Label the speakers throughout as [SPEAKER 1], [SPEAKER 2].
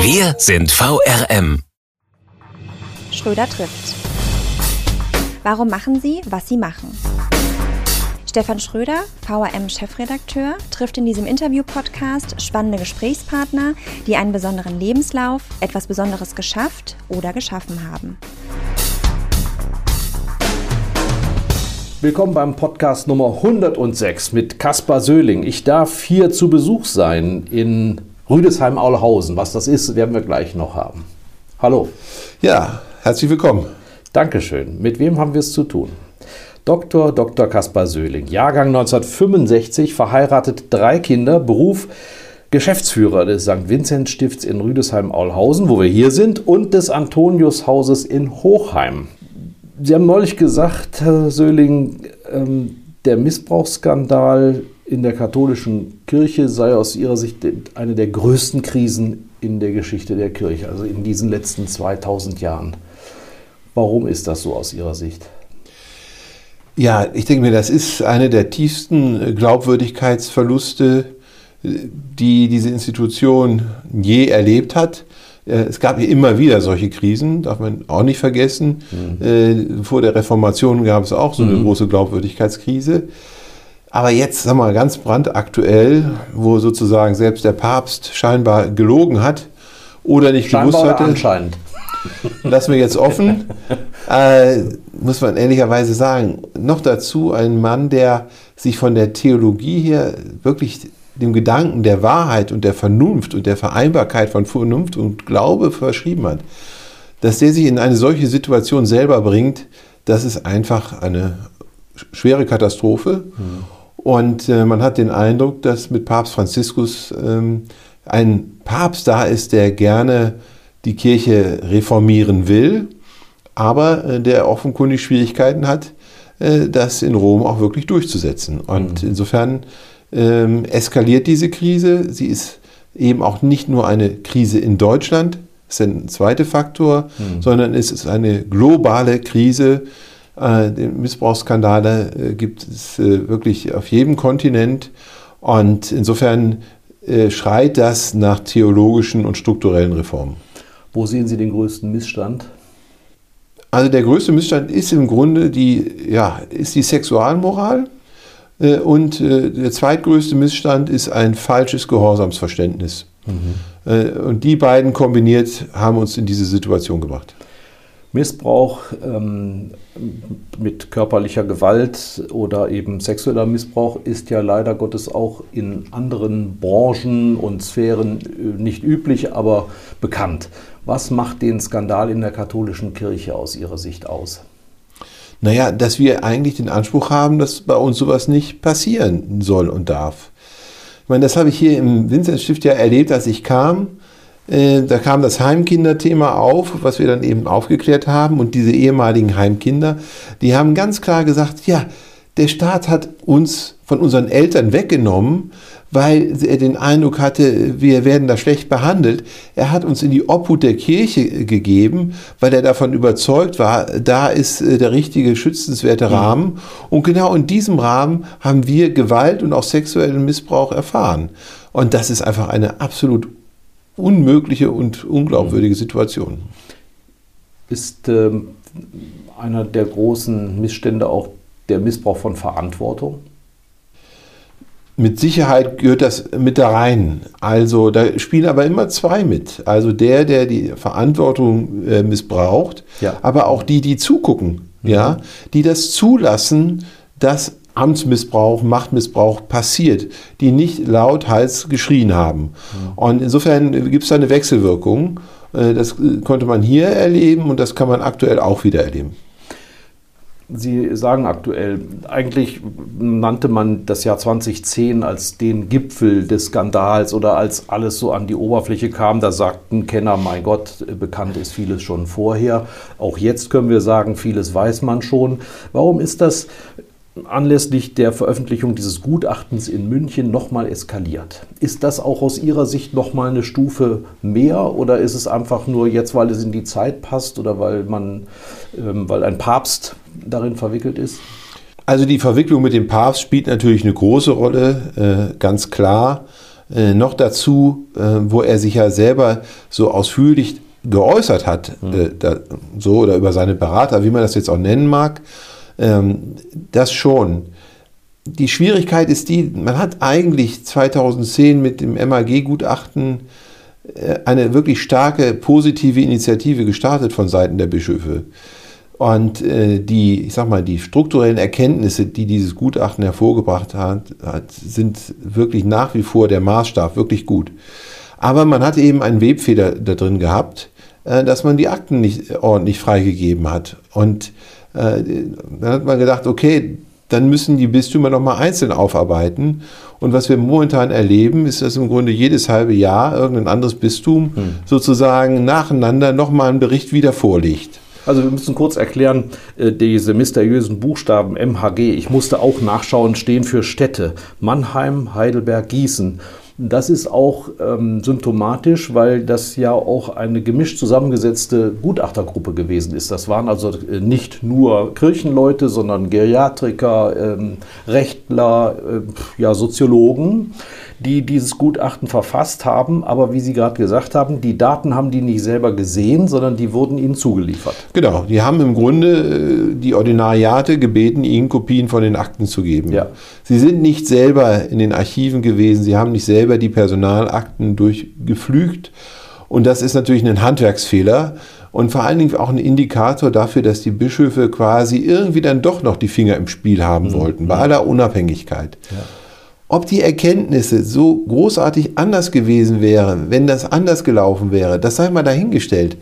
[SPEAKER 1] Wir sind VRM.
[SPEAKER 2] Schröder trifft. Warum machen Sie, was Sie machen? Stefan Schröder, VRM-Chefredakteur, trifft in diesem Interview-Podcast spannende Gesprächspartner, die einen besonderen Lebenslauf, etwas Besonderes geschafft oder geschaffen haben.
[SPEAKER 3] Willkommen beim Podcast Nummer 106 mit Kaspar Söhling. Ich darf hier zu Besuch sein in Rüdesheim-Aulhausen. Was das ist, werden wir gleich noch haben. Hallo.
[SPEAKER 4] Ja, herzlich willkommen.
[SPEAKER 3] Dankeschön. Mit wem haben wir es zu tun? Dr. Dr. Kaspar Söhling, Jahrgang 1965, verheiratet, drei Kinder, Beruf Geschäftsführer des St. Vincent Stifts in Rüdesheim-Aulhausen, wo wir hier sind, und des Antonius-Hauses in Hochheim. Sie haben neulich gesagt, Herr Söhling, ähm, der Missbrauchsskandal in der katholischen Kirche sei aus Ihrer Sicht eine der größten Krisen in der Geschichte der Kirche, also in diesen letzten 2000 Jahren. Warum ist das so aus Ihrer Sicht?
[SPEAKER 4] Ja, ich denke mir, das ist eine der tiefsten Glaubwürdigkeitsverluste, die diese Institution je erlebt hat. Es gab ja immer wieder solche Krisen, darf man auch nicht vergessen. Mhm. Vor der Reformation gab es auch so eine mhm. große Glaubwürdigkeitskrise. Aber jetzt, wir mal, ganz brandaktuell, wo sozusagen selbst der Papst scheinbar gelogen hat oder nicht scheinbar gewusst hatte.
[SPEAKER 3] Anscheinend.
[SPEAKER 4] Lassen wir jetzt offen. Äh, muss man ehrlicherweise sagen. Noch dazu ein Mann, der sich von der Theologie her wirklich dem Gedanken der Wahrheit und der Vernunft und der Vereinbarkeit von Vernunft und Glaube verschrieben hat. Dass der sich in eine solche Situation selber bringt, das ist einfach eine schwere Katastrophe. Mhm. Und äh, man hat den Eindruck, dass mit Papst Franziskus ähm, ein Papst da ist, der gerne die Kirche reformieren will, aber äh, der offenkundig Schwierigkeiten hat, äh, das in Rom auch wirklich durchzusetzen. Und mhm. insofern ähm, eskaliert diese Krise. Sie ist eben auch nicht nur eine Krise in Deutschland, das ist ein zweiter Faktor, mhm. sondern es ist eine globale Krise, äh, Missbrauchsskandale äh, gibt es äh, wirklich auf jedem Kontinent. Und insofern äh, schreit das nach theologischen und strukturellen Reformen.
[SPEAKER 3] Wo sehen Sie den größten Missstand?
[SPEAKER 4] Also der größte Missstand ist im Grunde die, ja, ist die Sexualmoral. Und der zweitgrößte Missstand ist ein falsches Gehorsamsverständnis. Mhm. Und die beiden kombiniert haben uns in diese Situation gebracht.
[SPEAKER 3] Missbrauch ähm, mit körperlicher Gewalt oder eben sexueller Missbrauch ist ja leider Gottes auch in anderen Branchen und Sphären äh, nicht üblich, aber bekannt. Was macht den Skandal in der katholischen Kirche aus Ihrer Sicht aus?
[SPEAKER 4] Naja, dass wir eigentlich den Anspruch haben, dass bei uns sowas nicht passieren soll und darf. Ich meine, das habe ich hier im Vinzenzstift ja erlebt, als ich kam da kam das Heimkinderthema auf, was wir dann eben aufgeklärt haben. Und diese ehemaligen Heimkinder, die haben ganz klar gesagt, ja, der Staat hat uns von unseren Eltern weggenommen, weil er den Eindruck hatte, wir werden da schlecht behandelt. Er hat uns in die Obhut der Kirche gegeben, weil er davon überzeugt war, da ist äh, der richtige schützenswerte mhm. Rahmen. Und genau in diesem Rahmen haben wir Gewalt und auch sexuellen Missbrauch erfahren. Und das ist einfach eine absolut unmögliche und unglaubwürdige Situation.
[SPEAKER 3] Ist äh, einer der großen Missstände auch der Missbrauch von Verantwortung?
[SPEAKER 4] Mit Sicherheit gehört das mit da rein. Also da spielen aber immer zwei mit. Also der, der die Verantwortung äh, missbraucht, ja. aber auch die, die zugucken, mhm. ja, die das zulassen, dass Amtsmissbrauch, Machtmissbrauch passiert, die nicht laut Hals geschrien haben. Und insofern gibt es da eine Wechselwirkung. Äh, das konnte man hier erleben und das kann man aktuell auch wieder erleben.
[SPEAKER 3] Sie sagen aktuell, eigentlich nannte man das Jahr 2010 als den Gipfel des Skandals oder als alles so an die Oberfläche kam. Da sagten Kenner, mein Gott, bekannt ist vieles schon vorher. Auch jetzt können wir sagen, vieles weiß man schon. Warum ist das anlässlich der Veröffentlichung dieses Gutachtens in München nochmal eskaliert. Ist das auch aus Ihrer Sicht nochmal eine Stufe mehr oder ist es einfach nur jetzt, weil es in die Zeit passt oder weil man, ähm, weil ein Papst darin verwickelt ist?
[SPEAKER 4] Also die Verwicklung mit dem Papst spielt natürlich eine große Rolle, äh, ganz klar. Äh, noch dazu, äh, wo er sich ja selber so ausführlich geäußert hat, mhm. da, so oder über seine Berater, wie man das jetzt auch nennen mag. Ähm, das schon. Die Schwierigkeit ist die, man hat eigentlich 2010 mit dem MAG-Gutachten äh, eine wirklich starke positive Initiative gestartet von Seiten der Bischöfe. Und äh, die, ich sag mal, die strukturellen Erkenntnisse, die dieses Gutachten hervorgebracht hat, sind wirklich nach wie vor der Maßstab, wirklich gut. Aber man hat eben einen Webfeder da drin gehabt, äh, dass man die Akten nicht ordentlich freigegeben hat. Und dann hat man gedacht, okay, dann müssen die Bistümer nochmal einzeln aufarbeiten. Und was wir momentan erleben, ist, dass im Grunde jedes halbe Jahr irgendein anderes Bistum hm. sozusagen nacheinander nochmal einen Bericht wieder vorlegt.
[SPEAKER 3] Also wir müssen kurz erklären, äh, diese mysteriösen Buchstaben MHG, ich musste auch nachschauen, stehen für Städte. Mannheim, Heidelberg, Gießen. Das ist auch ähm, symptomatisch, weil das ja auch eine gemischt zusammengesetzte Gutachtergruppe gewesen ist. Das waren also äh, nicht nur Kirchenleute, sondern Geriatriker, ähm, Rechtler, äh, ja, Soziologen die dieses Gutachten verfasst haben. Aber wie Sie gerade gesagt haben, die Daten haben die nicht selber gesehen, sondern die wurden ihnen zugeliefert.
[SPEAKER 4] Genau, die haben im Grunde äh, die Ordinariate gebeten, ihnen Kopien von den Akten zu geben. Ja. Sie sind nicht selber in den Archiven gewesen, sie haben nicht selber die Personalakten durchgeflügt. Und das ist natürlich ein Handwerksfehler und vor allen Dingen auch ein Indikator dafür, dass die Bischöfe quasi irgendwie dann doch noch die Finger im Spiel haben mhm. wollten, bei aller Unabhängigkeit. Ja. Ob die Erkenntnisse so großartig anders gewesen wären, wenn das anders gelaufen wäre, das sei mal dahingestellt.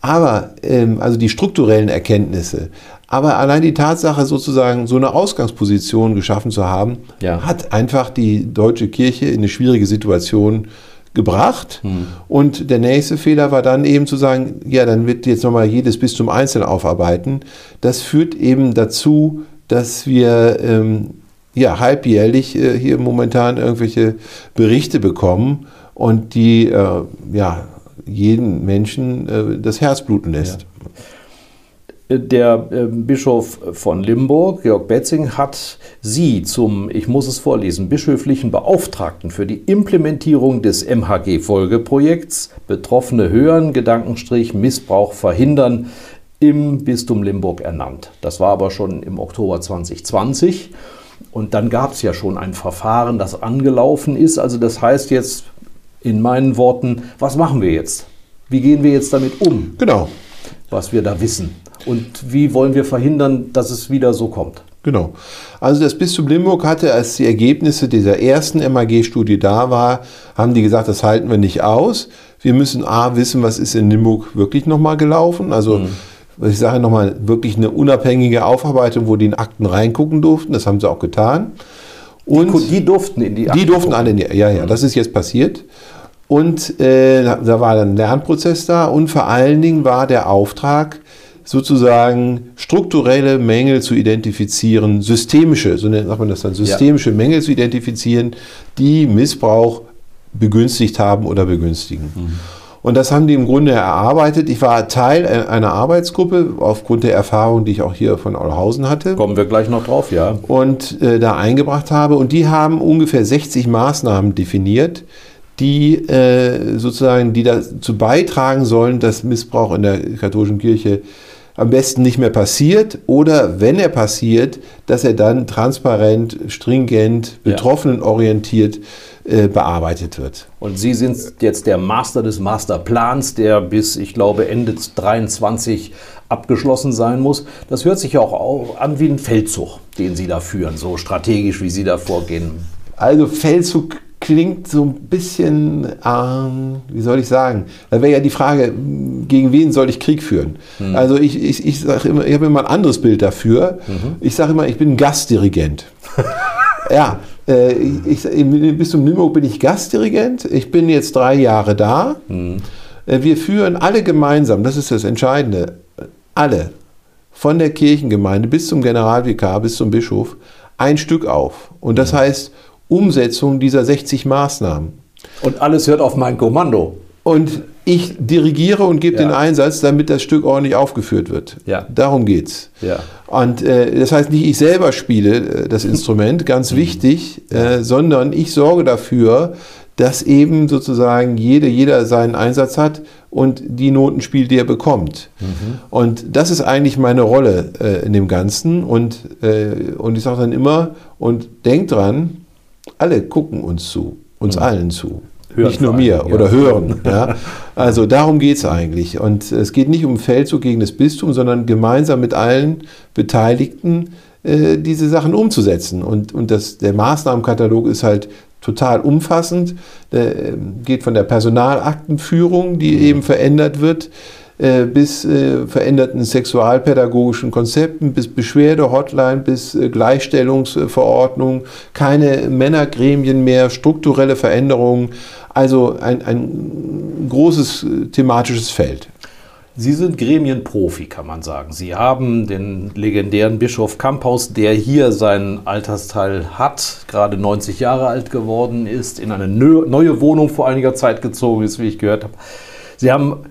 [SPEAKER 4] Aber, ähm, also die strukturellen Erkenntnisse, aber allein die Tatsache, sozusagen so eine Ausgangsposition geschaffen zu haben, ja. hat einfach die deutsche Kirche in eine schwierige Situation gebracht. Hm. Und der nächste Fehler war dann eben zu sagen, ja, dann wird jetzt nochmal jedes Bistum einzeln aufarbeiten. Das führt eben dazu, dass wir ähm, ja, halbjährlich äh, hier momentan irgendwelche Berichte bekommen und die äh, ja, jeden Menschen äh, das Herz bluten lässt.
[SPEAKER 3] Ja. Der äh, Bischof von Limburg, Georg Betzing, hat Sie zum, ich muss es vorlesen, bischöflichen Beauftragten für die Implementierung des MHG-Folgeprojekts Betroffene hören, Gedankenstrich Missbrauch verhindern im Bistum Limburg ernannt. Das war aber schon im Oktober 2020. Und dann gab es ja schon ein Verfahren, das angelaufen ist. Also das heißt jetzt in meinen Worten, was machen wir jetzt? Wie gehen wir jetzt damit um?
[SPEAKER 4] Genau.
[SPEAKER 3] Was wir da wissen. Und wie wollen wir verhindern, dass es wieder so kommt?
[SPEAKER 4] Genau. Also das Bistum Limburg hatte, als die Ergebnisse dieser ersten MAG-Studie da war, haben die gesagt, das halten wir nicht aus. Wir müssen A wissen, was ist in Limburg wirklich nochmal gelaufen. Also mhm ich sage nochmal, wirklich eine unabhängige Aufarbeitung, wo die in Akten reingucken durften. Das haben sie auch getan.
[SPEAKER 3] Und die, die durften in die
[SPEAKER 4] Akten. Die durften alle in die, ja, ja, das ist jetzt passiert. Und äh, da war dann ein Lernprozess da und vor allen Dingen war der Auftrag, sozusagen strukturelle Mängel zu identifizieren, systemische, so nennt man das dann, systemische ja. Mängel zu identifizieren, die Missbrauch begünstigt haben oder begünstigen. Mhm. Und das haben die im Grunde erarbeitet. Ich war Teil einer Arbeitsgruppe aufgrund der Erfahrung, die ich auch hier von Olhausen hatte.
[SPEAKER 3] Kommen wir gleich noch drauf, ja.
[SPEAKER 4] Und äh, da eingebracht habe. Und die haben ungefähr 60 Maßnahmen definiert, die äh, sozusagen, die dazu beitragen sollen, dass Missbrauch in der katholischen Kirche am besten nicht mehr passiert oder wenn er passiert, dass er dann transparent, stringent, betroffenenorientiert äh, bearbeitet wird.
[SPEAKER 3] Und Sie sind jetzt der Master des Masterplans, der bis, ich glaube, Ende 2023 abgeschlossen sein muss. Das hört sich ja auch an wie ein Feldzug, den Sie da führen, so strategisch, wie Sie da vorgehen.
[SPEAKER 4] Also Feldzug klingt so ein bisschen, ähm, wie soll ich sagen, da wäre ja die Frage, gegen wen soll ich Krieg führen? Mhm. Also ich, ich, ich sage immer, ich habe immer ein anderes Bild dafür. Mhm. Ich sage immer, ich bin Gastdirigent. ja, äh, ich, ich, bis zum Limburg bin ich Gastdirigent. Ich bin jetzt drei Jahre da. Mhm. Äh, wir führen alle gemeinsam, das ist das Entscheidende, alle, von der Kirchengemeinde bis zum Generalvikar, bis zum Bischof, ein Stück auf. Und das mhm. heißt Umsetzung dieser 60 Maßnahmen.
[SPEAKER 3] Und alles hört auf mein Kommando.
[SPEAKER 4] Und ich dirigiere und gebe ja. den Einsatz, damit das Stück ordentlich aufgeführt wird.
[SPEAKER 3] Ja.
[SPEAKER 4] Darum geht's.
[SPEAKER 3] Ja.
[SPEAKER 4] Und äh, das heißt nicht, ich selber spiele äh, das Instrument, ganz mhm. wichtig, äh, sondern ich sorge dafür, dass eben sozusagen jede, jeder seinen Einsatz hat und die Noten spielt, die er bekommt. Mhm. Und das ist eigentlich meine Rolle äh, in dem Ganzen. Und, äh, und ich sage dann immer, und denkt dran, alle gucken uns zu, uns mhm. allen zu. Hören nicht nur mir oder hören. Ja. Also darum geht es eigentlich. Und es geht nicht um Feldzug gegen das Bistum, sondern gemeinsam mit allen Beteiligten äh, diese Sachen umzusetzen. Und, und das, der Maßnahmenkatalog ist halt total umfassend. Der ähm, geht von der Personalaktenführung, die mhm. eben verändert wird, äh, bis äh, veränderten sexualpädagogischen Konzepten, bis Beschwerde-Hotline, bis äh, Gleichstellungsverordnung, keine Männergremien mehr, strukturelle Veränderungen. Also ein, ein großes thematisches Feld.
[SPEAKER 3] Sie sind Gremienprofi, kann man sagen. Sie haben den legendären Bischof Kamphaus, der hier seinen Altersteil hat, gerade 90 Jahre alt geworden ist, in eine neue Wohnung vor einiger Zeit gezogen ist, wie ich gehört habe. Sie haben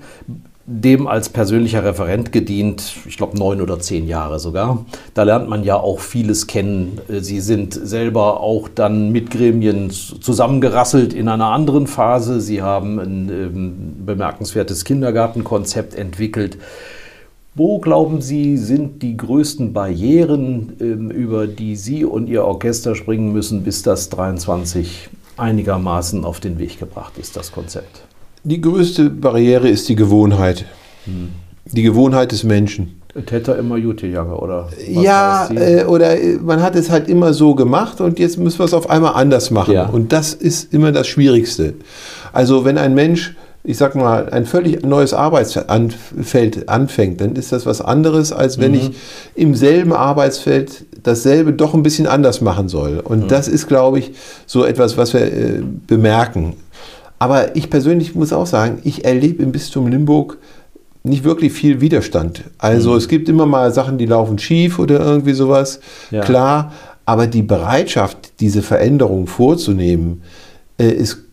[SPEAKER 3] dem als persönlicher Referent gedient, ich glaube neun oder zehn Jahre sogar. Da lernt man ja auch vieles kennen. Sie sind selber auch dann mit Gremien zusammengerasselt in einer anderen Phase. Sie haben ein ähm, bemerkenswertes Kindergartenkonzept entwickelt. Wo glauben Sie, sind die größten Barrieren, ähm, über die Sie und Ihr Orchester springen müssen, bis das 23 einigermaßen auf den Weg gebracht ist, das Konzept?
[SPEAKER 4] Die größte Barriere ist die Gewohnheit. Hm. Die Gewohnheit des Menschen.
[SPEAKER 3] Täter immer Jute Jange, oder?
[SPEAKER 4] ja, äh, oder äh, man hat es halt immer so gemacht und jetzt müssen wir es auf einmal anders machen. Ja. Und das ist immer das Schwierigste. Also wenn ein Mensch, ich sag mal, ein völlig neues Arbeitsfeld anfängt, dann ist das was anderes, als wenn mhm. ich im selben Arbeitsfeld dasselbe doch ein bisschen anders machen soll. Und mhm. das ist, glaube ich, so etwas, was wir äh, bemerken. Aber ich persönlich muss auch sagen, ich erlebe im Bistum Limburg nicht wirklich viel Widerstand. Also mhm. es gibt immer mal Sachen, die laufen schief oder irgendwie sowas, ja. klar. Aber die Bereitschaft, diese Veränderung vorzunehmen, äh, ist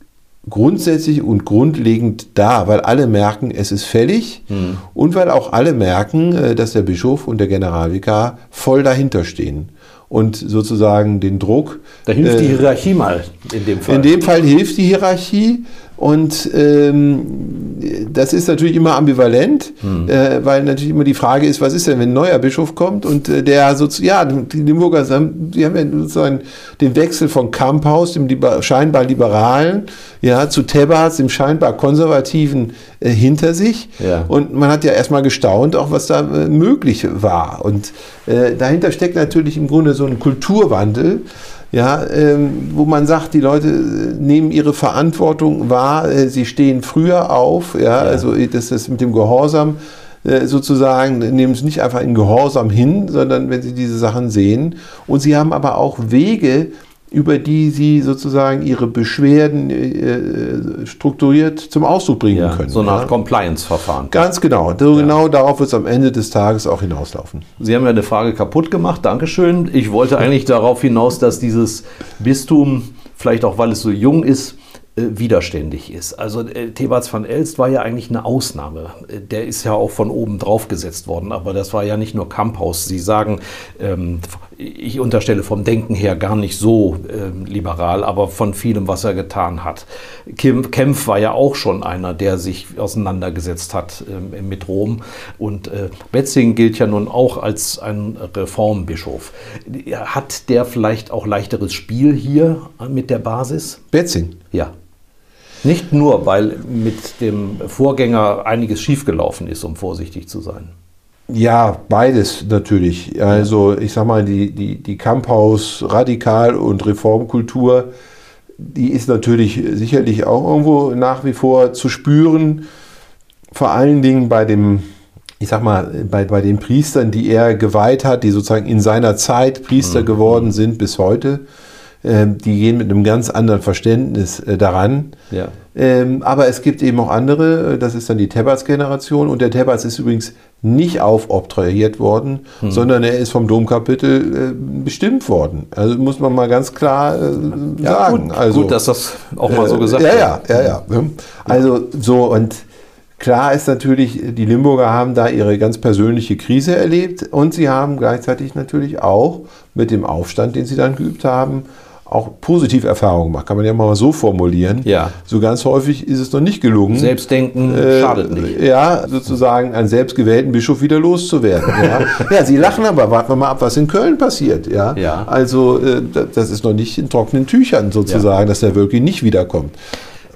[SPEAKER 4] grundsätzlich und grundlegend da, weil alle merken, es ist fällig mhm. und weil auch alle merken, äh, dass der Bischof und der Generalvikar voll dahinter stehen und sozusagen den Druck.
[SPEAKER 3] Da hilft äh, die Hierarchie mal in dem Fall.
[SPEAKER 4] In dem Fall hilft die Hierarchie. Und ähm, das ist natürlich immer ambivalent, hm. äh, weil natürlich immer die Frage ist, was ist denn, wenn ein neuer Bischof kommt und äh, der sozusagen, ja, die Limburger haben, die haben ja sozusagen den Wechsel von Kamphaus, dem liber scheinbar liberalen, ja, zu Tebas, dem scheinbar konservativen, äh, hinter sich. Ja. Und man hat ja erstmal gestaunt, auch was da äh, möglich war. Und äh, dahinter steckt natürlich im Grunde so ein Kulturwandel ja, ähm, wo man sagt, die Leute äh, nehmen ihre Verantwortung wahr, äh, sie stehen früher auf, ja, ja. also äh, das ist mit dem Gehorsam äh, sozusagen, nehmen es nicht einfach in Gehorsam hin, sondern wenn sie diese Sachen sehen. Und sie haben aber auch Wege, über die sie sozusagen ihre Beschwerden äh, strukturiert zum Ausdruck bringen ja, können.
[SPEAKER 3] So nach ja. Compliance-Verfahren.
[SPEAKER 4] Ganz genau. So ja. Genau darauf wird es am Ende des Tages auch hinauslaufen.
[SPEAKER 3] Sie haben ja eine Frage kaputt gemacht. Dankeschön. Ich wollte eigentlich darauf hinaus, dass dieses Bistum, vielleicht auch weil es so jung ist, äh, widerständig ist. Also äh, Thebats van Elst war ja eigentlich eine Ausnahme. Äh, der ist ja auch von oben drauf gesetzt worden, aber das war ja nicht nur Kamphaus. Sie sagen, ähm, ich unterstelle vom Denken her gar nicht so äh, liberal, aber von vielem, was er getan hat. Kim, Kempf war ja auch schon einer, der sich auseinandergesetzt hat äh, mit Rom. Und äh, Betzing gilt ja nun auch als ein Reformbischof. Hat der vielleicht auch leichteres Spiel hier mit der Basis?
[SPEAKER 4] Betzing?
[SPEAKER 3] Ja. Nicht nur, weil mit dem Vorgänger einiges schiefgelaufen ist, um vorsichtig zu sein.
[SPEAKER 4] Ja, beides natürlich. Also ich sag mal, die, die, die Kamphaus Radikal- und Reformkultur die ist natürlich sicherlich auch irgendwo nach wie vor zu spüren. Vor allen Dingen bei dem, ich sag mal, bei, bei den Priestern, die er geweiht hat, die sozusagen in seiner Zeit Priester mhm. geworden sind bis heute. Ähm, die gehen mit einem ganz anderen Verständnis äh, daran. Ja. Ähm, aber es gibt eben auch andere, äh, das ist dann die Tebbats-Generation. Und der Tebbats ist übrigens nicht aufobtrahiert worden, hm. sondern er ist vom Domkapitel äh, bestimmt worden. Also muss man mal ganz klar äh, ja, sagen.
[SPEAKER 3] Gut,
[SPEAKER 4] also,
[SPEAKER 3] gut, dass das auch mal so gesagt
[SPEAKER 4] äh, wird. Ja, ja, ja, ja. Also so und Klar ist natürlich, die Limburger haben da ihre ganz persönliche Krise erlebt und sie haben gleichzeitig natürlich auch mit dem Aufstand, den sie dann geübt haben, auch positiv Erfahrungen gemacht. Kann man ja mal so formulieren.
[SPEAKER 3] Ja.
[SPEAKER 4] So ganz häufig ist es noch nicht gelungen.
[SPEAKER 3] Selbstdenken äh, schadet nicht.
[SPEAKER 4] Ja, sozusagen einen selbstgewählten Bischof wieder loszuwerden. ja. ja, Sie lachen aber, warten wir mal ab, was in Köln passiert. Ja.
[SPEAKER 3] ja.
[SPEAKER 4] Also äh, das ist noch nicht in trockenen Tüchern sozusagen, ja. dass der wirklich nicht wiederkommt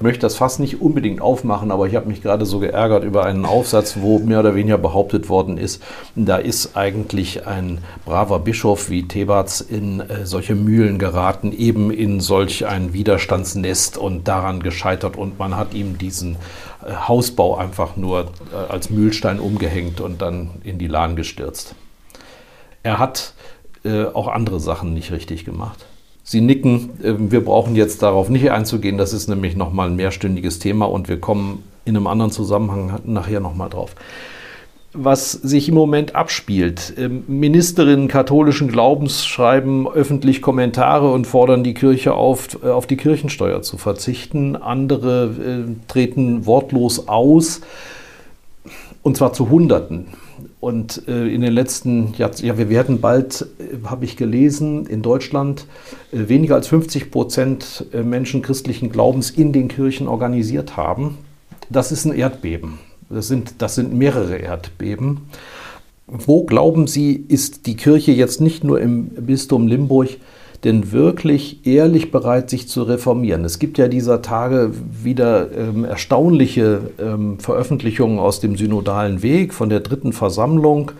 [SPEAKER 3] möchte das fast nicht unbedingt aufmachen, aber ich habe mich gerade so geärgert über einen Aufsatz, wo mehr oder weniger behauptet worden ist, da ist eigentlich ein braver Bischof wie Thebats in äh, solche Mühlen geraten, eben in solch ein Widerstandsnest und daran gescheitert und man hat ihm diesen äh, Hausbau einfach nur äh, als Mühlstein umgehängt und dann in die Lahn gestürzt. Er hat auch andere Sachen nicht richtig gemacht. Sie nicken. Ähm, wir brauchen jetzt darauf nicht einzugehen. Das ist nämlich nochmal ein mehrstündiges Thema und wir kommen in einem anderen Zusammenhang nachher nochmal drauf. Was sich im Moment abspielt. Ähm, Ministerinnen katholischen Glaubens schreiben öffentlich Kommentare und fordern die Kirche auf, äh, auf die Kirchensteuer zu verzichten. Andere äh, treten wortlos aus, und zwar zu Hunderten. Und äh, in den letzten Jahrzehnten, ja, wir werden bald, äh, habe ich gelesen, in Deutschland äh, weniger als 50 Prozent äh, Menschen christlichen Glaubens in den Kirchen organisiert haben. Das ist ein Erdbeben. Das sind, das sind mehrere Erdbeben. Wo glauben Sie, ist die Kirche jetzt nicht nur im Bistum Limburg denn wirklich ehrlich bereit, sich zu reformieren? Es gibt ja dieser Tage wieder ähm, erstaunliche ähm, Veröffentlichungen aus dem synodalen Weg von der dritten Versammlung,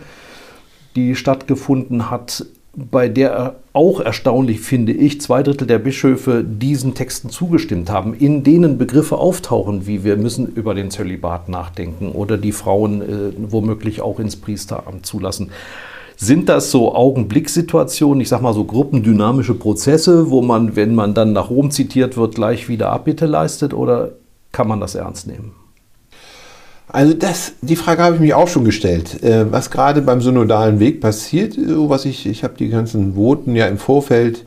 [SPEAKER 3] die stattgefunden hat, bei der auch erstaunlich finde ich, zwei Drittel der Bischöfe diesen Texten zugestimmt haben, in denen Begriffe auftauchen, wie wir müssen über den Zölibat nachdenken oder die Frauen äh, womöglich auch ins Priesteramt zulassen. Sind das so Augenblickssituationen, ich sag mal so gruppendynamische Prozesse, wo man, wenn man dann nach Rom zitiert wird, gleich wieder Abbitte leistet oder kann man das ernst nehmen?
[SPEAKER 4] Also das, die Frage habe ich mich auch schon gestellt. Äh, was gerade beim synodalen Weg passiert, was ich, ich habe die ganzen Voten ja im Vorfeld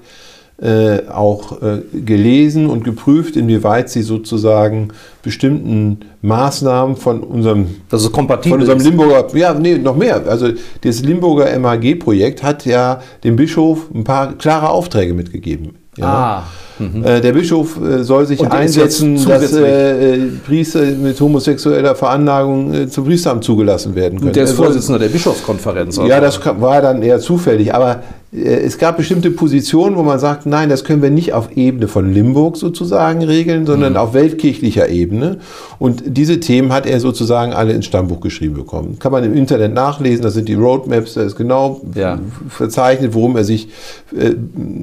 [SPEAKER 4] äh, auch äh, gelesen und geprüft, inwieweit sie sozusagen bestimmten Maßnahmen von unserem,
[SPEAKER 3] das ist kompatibel
[SPEAKER 4] von unserem Limburger, ja, nee, noch mehr. Also das Limburger MAG-Projekt hat ja dem Bischof ein paar klare Aufträge mitgegeben. Ja.
[SPEAKER 3] Ah.
[SPEAKER 4] Mhm. Äh, der Bischof äh, soll sich einsetzen, dass äh, Priester mit homosexueller Veranlagung zum Priesteramt zugelassen werden können.
[SPEAKER 3] Der ist Vorsitzender der Bischofskonferenz.
[SPEAKER 4] Ja, das war dann eher zufällig. Aber es gab bestimmte Positionen, wo man sagt, nein, das können wir nicht auf Ebene von Limburg sozusagen regeln, sondern mhm. auf weltkirchlicher Ebene. Und diese Themen hat er sozusagen alle ins Stammbuch geschrieben bekommen. Kann man im Internet nachlesen, das sind die Roadmaps, da ist genau ja. verzeichnet, worum er sich äh,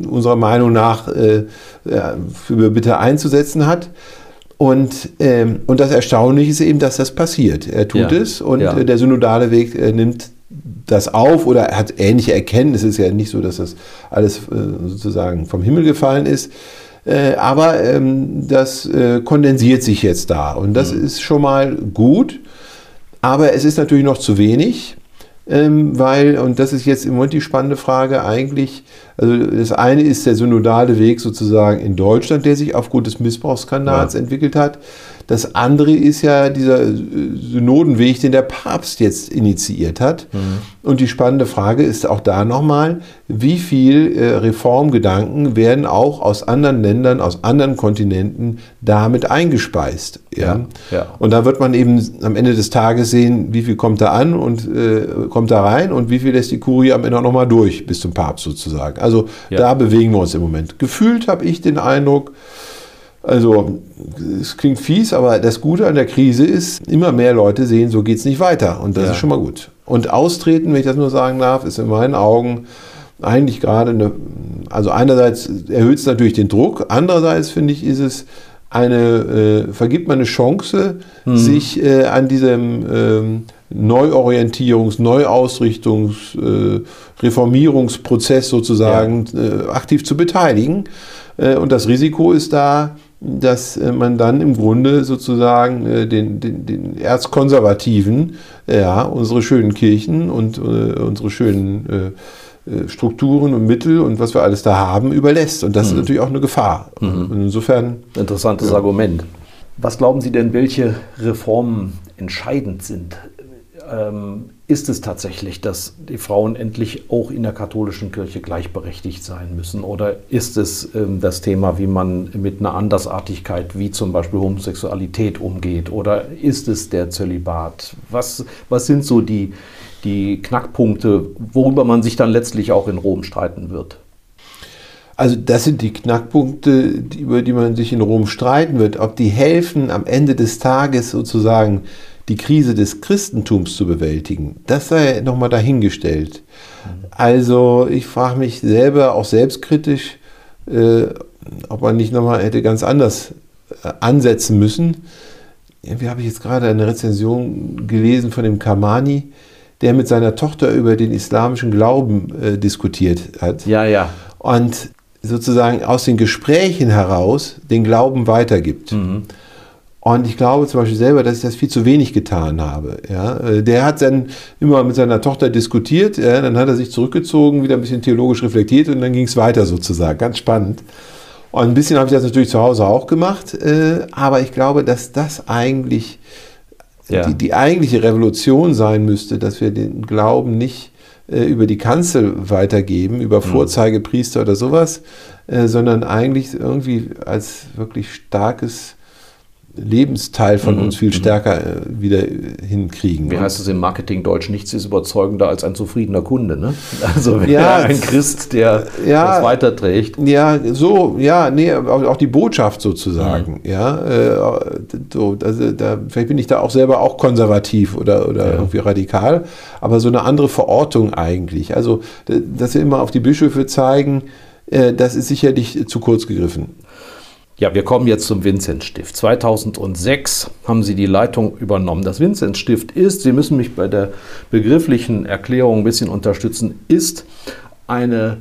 [SPEAKER 4] unserer Meinung nach äh, für bitte einzusetzen hat. Und, ähm, und das Erstaunliche ist eben, dass das passiert. Er tut ja. es und ja. der synodale Weg äh, nimmt das auf oder hat ähnliche Erkenntnisse. Es ist ja nicht so, dass das alles äh, sozusagen vom Himmel gefallen ist. Äh, aber ähm, das äh, kondensiert sich jetzt da und das mhm. ist schon mal gut. Aber es ist natürlich noch zu wenig ähm, weil, und das ist jetzt im Moment die spannende Frage eigentlich, also das eine ist der synodale Weg sozusagen in Deutschland, der sich aufgrund des Missbrauchsskandals ja. entwickelt hat. Das andere ist ja dieser äh, Synodenweg, den der Papst jetzt initiiert hat. Mhm. Und die spannende Frage ist auch da nochmal, wie viel äh, Reformgedanken werden auch aus anderen Ländern, aus anderen Kontinenten damit eingespeist. Ja? ja, ja. Und da wird man eben am Ende des Tages sehen, wie viel kommt da an und äh, kommt da rein und wie viel lässt die Kurie am Ende auch nochmal durch bis zum Papst sozusagen. Also ja. da bewegen wir uns im Moment. Gefühlt habe ich den Eindruck, also, es klingt fies, aber das Gute an der Krise ist, immer mehr Leute sehen, so geht es nicht weiter. Und das ja. ist schon mal gut. Und austreten, wenn ich das nur sagen darf, ist in meinen Augen eigentlich gerade eine, also einerseits erhöht es natürlich den Druck, andererseits finde ich, ist es eine, äh, vergibt man eine Chance, mhm. sich äh, an diesem ähm, Neuorientierungs-, Neuausrichtungs-, äh, Reformierungsprozess sozusagen ja. Äh, aktiv zu beteiligen. Äh, und das Risiko ist da, dass äh, man dann im Grunde sozusagen den, den, den Erzkonservativen, ja, unsere schönen Kirchen und unsere schönen Strukturen und Mittel und was wir alles da haben, überlässt. Und das mhm. ist natürlich auch eine Gefahr. Mhm. Insofern.
[SPEAKER 3] Interessantes ja. Argument. Was glauben Sie denn, welche Reformen entscheidend sind ähm, ist es tatsächlich, dass die Frauen endlich auch in der katholischen Kirche gleichberechtigt sein müssen? Oder ist es ähm, das Thema, wie man mit einer Andersartigkeit wie zum Beispiel Homosexualität umgeht? Oder ist es der Zölibat? Was, was sind so die, die Knackpunkte, worüber man sich dann letztlich auch in Rom streiten wird?
[SPEAKER 4] Also das sind die Knackpunkte, über die man sich in Rom streiten wird. Ob die helfen, am Ende des Tages sozusagen die Krise des Christentums zu bewältigen, das sei nochmal dahingestellt. Also ich frage mich selber auch selbstkritisch, äh, ob man nicht nochmal hätte ganz anders äh, ansetzen müssen. Wie habe ich jetzt gerade eine Rezension gelesen von dem Kamani, der mit seiner Tochter über den islamischen Glauben äh, diskutiert hat.
[SPEAKER 3] Ja, ja.
[SPEAKER 4] Und sozusagen aus den Gesprächen heraus den Glauben weitergibt. Mhm. Und ich glaube zum Beispiel selber, dass ich das viel zu wenig getan habe. Ja, äh, der hat dann immer mit seiner Tochter diskutiert, ja, dann hat er sich zurückgezogen, wieder ein bisschen theologisch reflektiert und dann ging es weiter sozusagen. Ganz spannend. Und ein bisschen habe ich das natürlich zu Hause auch gemacht, äh, aber ich glaube, dass das eigentlich ja. die, die, eigentliche Revolution sein müsste, dass wir den Glauben nicht äh, über die Kanzel weitergeben, über mhm. Vorzeigepriester oder sowas, äh, sondern eigentlich irgendwie als wirklich starkes Lebensteil von mhm. uns viel mhm. stärker äh, wieder hinkriegen.
[SPEAKER 3] Wie heißt es im Marketing Deutsch? Nichts ist überzeugender als ein zufriedener Kunde. Ne? Also ja, ein Christ, der ja, das weiterträgt.
[SPEAKER 4] Ja, so, ja, nee, auch, die Botschaft sozusagen. Mhm. Ja, äh, so, also da, vielleicht bin ich da auch selber auch konservativ oder, oder ja. irgendwie radikal, aber so eine andere Verortung eigentlich. Also, dass wir immer auf die Bischöfe zeigen, äh, das ist sicherlich zu kurz gegriffen.
[SPEAKER 3] Ja, wir kommen jetzt zum Vinzenzstift. 2006 haben Sie die Leitung übernommen. Das Vinzenzstift ist, Sie müssen mich bei der begrifflichen Erklärung ein bisschen unterstützen, ist eine,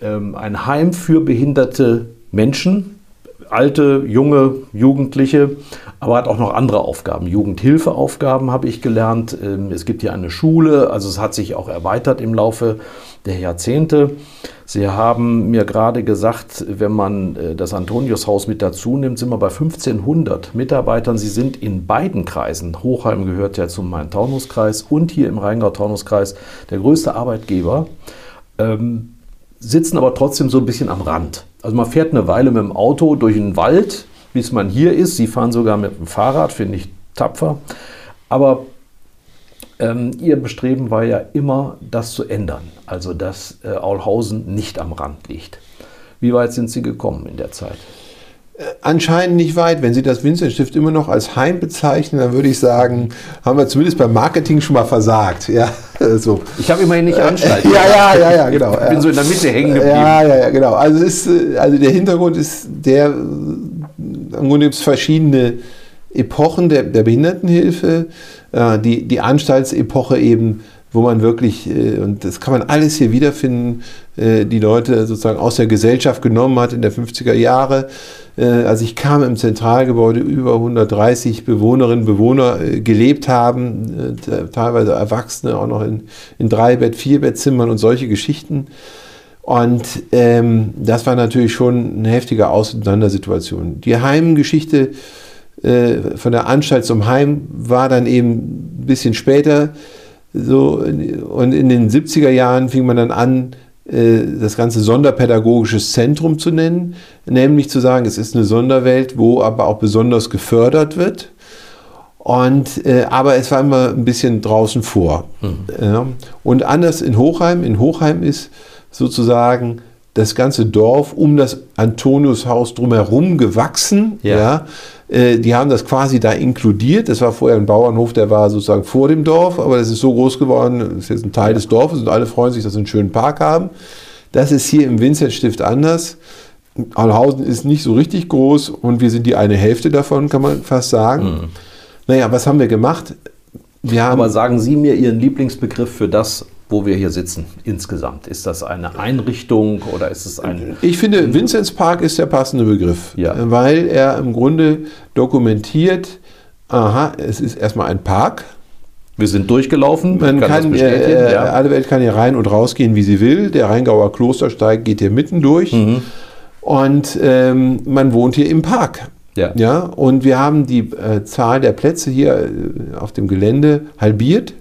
[SPEAKER 3] ähm, ein Heim für behinderte Menschen, alte, junge, Jugendliche, aber hat auch noch andere Aufgaben. Jugendhilfeaufgaben habe ich gelernt. Ähm, es gibt hier eine Schule, also es hat sich auch erweitert im Laufe der Jahrzehnte. Sie haben mir gerade gesagt, wenn man äh, das Antoniushaus mit dazu nimmt, sind wir bei 1500 Mitarbeitern. Sie sind in beiden Kreisen, Hochheim gehört ja zum Main-Taunus-Kreis und hier im Rheingau-Taunus-Kreis der größte Arbeitgeber, ähm, sitzen aber trotzdem so ein bisschen am Rand. Also man fährt eine Weile mit dem Auto durch den Wald, bis man hier ist. Sie fahren sogar mit dem Fahrrad, finde ich tapfer. Aber ähm, ihr Bestreben war ja immer, das zu ändern, also dass äh, Aulhausen nicht am Rand liegt. Wie weit sind Sie gekommen in der Zeit?
[SPEAKER 4] Äh, anscheinend nicht weit. Wenn Sie das Vincent-Stift immer noch als Heim bezeichnen, dann würde ich sagen, haben wir zumindest beim Marketing schon mal versagt. Ja,
[SPEAKER 3] so. Ich habe immerhin nicht Anstalt.
[SPEAKER 4] ja, ja, ja, ja, genau.
[SPEAKER 3] Ich bin so in der Mitte hängen geblieben.
[SPEAKER 4] Ja, ja, ja, genau. Also, ist, äh, also der Hintergrund ist der, im Grunde gibt es verschiedene Epochen der, der Behindertenhilfe. Äh, die, die Anstaltsepoche eben, wo man wirklich, äh, und das kann man alles hier wiederfinden, äh, die Leute sozusagen aus der Gesellschaft genommen hat in der 50er Jahre. Als ich kam im Zentralgebäude, über 130 Bewohnerinnen und Bewohner gelebt haben, teilweise Erwachsene auch noch in, in Drei-Bett-, Vier-Bettzimmern und solche Geschichten. Und ähm, das war natürlich schon eine heftige Auseinandersituation. Die Heimgeschichte äh, von der Anstalt zum Heim war dann eben ein bisschen später. So, und in den 70er Jahren fing man dann an, äh, das ganze sonderpädagogisches Zentrum zu nennen, nämlich zu sagen, es ist eine Sonderwelt, wo aber auch besonders gefördert wird. Und, äh, aber es war immer ein bisschen draußen vor. Mhm. Ja. Und anders in Hochheim. In Hochheim ist sozusagen das ganze Dorf um das Antoniushaus drumherum gewachsen. Ja. ja. Äh, die haben das quasi da inkludiert. Das war vorher ein Bauernhof, der war sozusagen vor dem Dorf, aber das ist so groß geworden, das ist jetzt ein Teil des Dorfes und alle freuen sich, dass sie einen schönen Park haben. Das ist hier im Vincent-Stift anders. Allhausen ist nicht so richtig groß und wir sind die eine Hälfte davon, kann man fast sagen. Mhm. Naja, was haben wir gemat?
[SPEAKER 3] Wir haben Aber sagen Sie mir Ihren Lieblingsbegriff für das, wo wir hier sitzen insgesamt? Ist das eine Einrichtung oder ist es ein...
[SPEAKER 4] Ich finde, Vinzenz Park ist der passende Begriff, ja. weil er im Grunde dokumentiert, aha, es ist erstmal ein Park.
[SPEAKER 3] Wir sind durchgelaufen.
[SPEAKER 4] Man kann, kann äh, ja. alle Welt kann hier rein und rausgehen, wie sie will. Der Rheingauer Klostersteig geht hier mitten durch. Mhm. Und ähm, man wohnt hier im Park. Ja. ja. Und wir haben die äh, Zahl der Plätze hier äh, auf dem Gelände halbiert.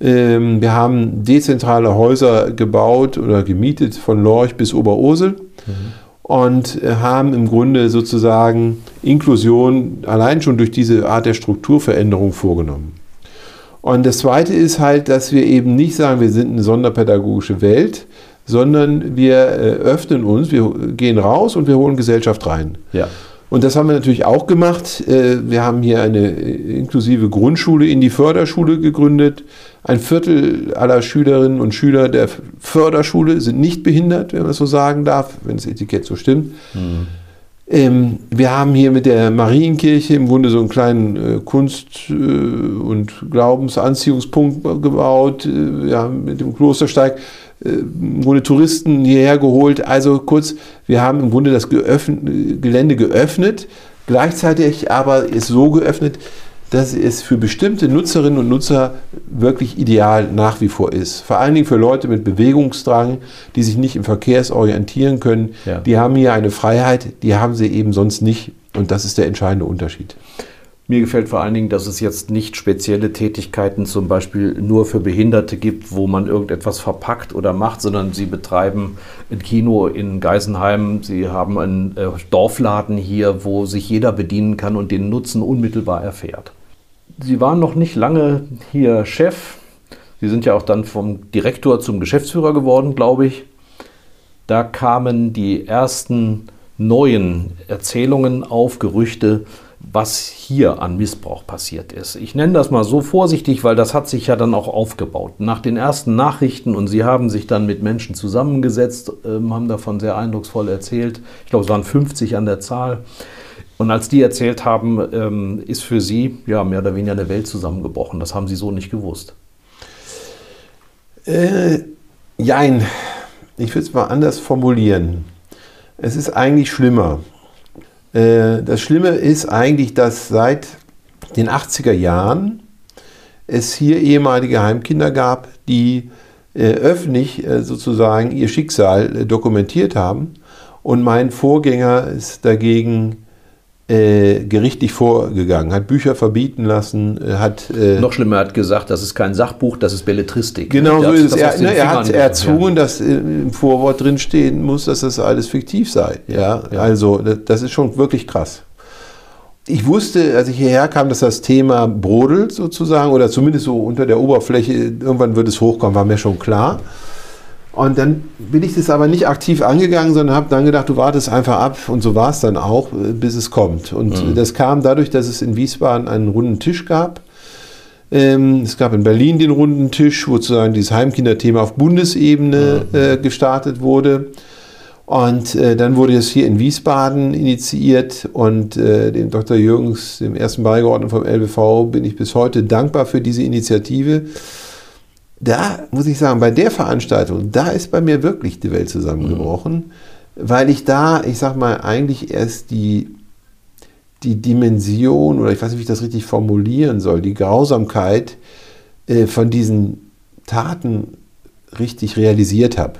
[SPEAKER 4] Ähm, wir haben dezentrale Häuser gebaut oder gemietet von Lorch bis Oberursel. Mhm. Und äh, haben im Grunde sozusagen Inklusion allein schon durch diese Art der Strukturveränderung vorgenommen. Und das Zweite ist halt, dass wir eben nicht sagen, wir sind eine sonderpädagogische Welt, sondern wir äh, öffnen uns, wir gehen raus und wir holen Gesellschaft rein. Ja. Und das haben wir natürlich auch gemacht. Äh, wir haben hier eine inklusive Grundschule in die Förderschule gegründet. Ein Viertel aller Schülerinnen und Schüler der Förderschule sind nicht behindert, wenn man das so sagen darf, wenn das Etikett so stimmt. Mhm. Ähm, wir haben hier mit der Marienkirche im Grunde so einen kleinen äh, Kunst- äh, und Glaubensanziehungspunkt gebaut. Äh, wir haben mit dem Klostersteig äh, im Grunde Touristen hierher geholt. Also kurz, wir haben im Grunde das geöffnet, Gelände geöffnet, gleichzeitig aber ist so geöffnet, dass es für bestimmte Nutzerinnen und Nutzer wirklich ideal nach wie vor ist. Vor allen Dingen für Leute mit Bewegungsdrang, die sich nicht im Verkehrs orientieren können. Ja. Die haben hier eine Freiheit, die haben sie eben sonst nicht. Und das ist der entscheidende Unterschied.
[SPEAKER 3] Mir gefällt vor allen Dingen, dass es jetzt nicht spezielle Tätigkeiten zum Beispiel nur für Behinderte gibt, wo man irgendetwas verpackt oder macht, sondern sie betreiben ein Kino in Geisenheim, sie haben einen äh, Dorfladen hier, wo sich jeder bedienen kann und den Nutzen unmittelbar erfährt. Sie waren noch nicht lange hier Chef. Sie sind ja auch dann vom Direktor zum Geschäftsführer geworden, glaube ich. Da kamen die ersten neuen Erzählungen auf, Gerüchte, was hier an Missbrauch passiert ist. Ich nenne das mal so vorsichtig, weil das hat sich ja dann auch aufgebaut. Nach den ersten Nachrichten und Sie haben sich dann mit Menschen zusammengesetzt, ähm, haben davon sehr eindrucksvoll erzählt. Ich glaube, es waren 50 an der Zahl. Und als die erzählt haben, ähm, ist für Sie ja mehr oder weniger eine Welt zusammengebrochen. Das haben Sie so nicht gewusst.
[SPEAKER 4] Äh, jein. Ich würde es mal anders formulieren. Es ist eigentlich schlimmer. Äh, das Schlimme ist eigentlich, dass seit den 80er Jahren es hier ehemalige Heimkinder gab, die äh, öffentlich äh, sozusagen ihr Schicksal dokumentiert haben. Und mein Vorgänger ist dagegen äh, gerichtlich vorgegangen, hat Bücher verbieten lassen, hat...
[SPEAKER 3] Äh, Noch schlimmer, er hat gesagt, das ist kein Sachbuch, das ist Belletristik.
[SPEAKER 4] Genau so ist es. Er, ne, er hat erzwungen, ja. dass im Vorwort drin stehen muss, dass das alles fiktiv sei. Ja, ja. Also das ist schon wirklich krass. Ich wusste, als ich hierher kam, dass das Thema brodelt sozusagen, oder zumindest so unter der Oberfläche, irgendwann wird es hochkommen, war mir schon klar. Und dann bin ich das aber nicht aktiv angegangen, sondern habe dann gedacht, du wartest einfach ab. Und so war es dann auch, äh, bis es kommt. Und mhm. das kam dadurch, dass es in Wiesbaden einen runden Tisch gab. Ähm, es gab in Berlin den runden Tisch, wo sozusagen dieses Heimkinderthema auf Bundesebene mhm. äh, gestartet wurde. Und äh, dann wurde es hier in Wiesbaden initiiert und äh, dem Dr. Jürgens, dem ersten Beigeordneten vom LBV, bin ich bis heute dankbar für diese Initiative da muss ich sagen, bei der Veranstaltung, da ist bei mir wirklich die Welt zusammengebrochen, mhm. weil ich da, ich sag mal, eigentlich erst die, die Dimension, oder ich weiß nicht, wie ich das richtig formulieren soll, die Grausamkeit äh, von diesen Taten richtig realisiert habe.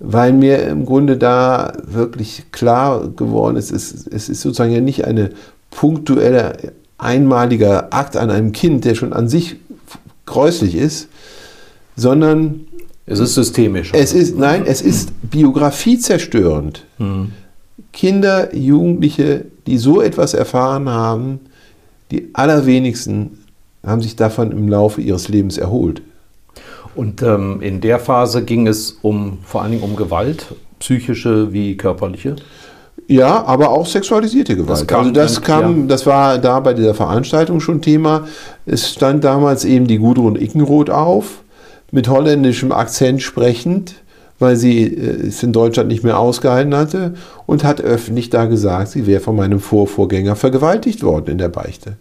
[SPEAKER 4] Weil mir im Grunde da wirklich klar geworden ist, es, es ist sozusagen ja nicht eine punktuelle, einmaliger Akt an einem Kind, der schon an sich gräuslich ist, sondern
[SPEAKER 3] es ist systemisch.
[SPEAKER 4] Es ist, nein, es ist biografiezerstörend. Mhm. Kinder, Jugendliche, die so etwas erfahren haben, die allerwenigsten haben sich davon im Laufe ihres Lebens erholt.
[SPEAKER 3] Und ähm, in der Phase ging es um vor allen Dingen um Gewalt, psychische wie körperliche?
[SPEAKER 4] Ja, aber auch sexualisierte Gewalt. Das kam, also das kam, ja. das war da bei dieser Veranstaltung schon Thema. Es stand damals eben die Gudrun Ickenroth auf mit holländischem Akzent sprechend weil sie äh, es in Deutschland nicht mehr ausgehalten hatte und hat öffentlich da gesagt, sie wäre von meinem Vorvorgänger vergewaltigt worden in der Beichte.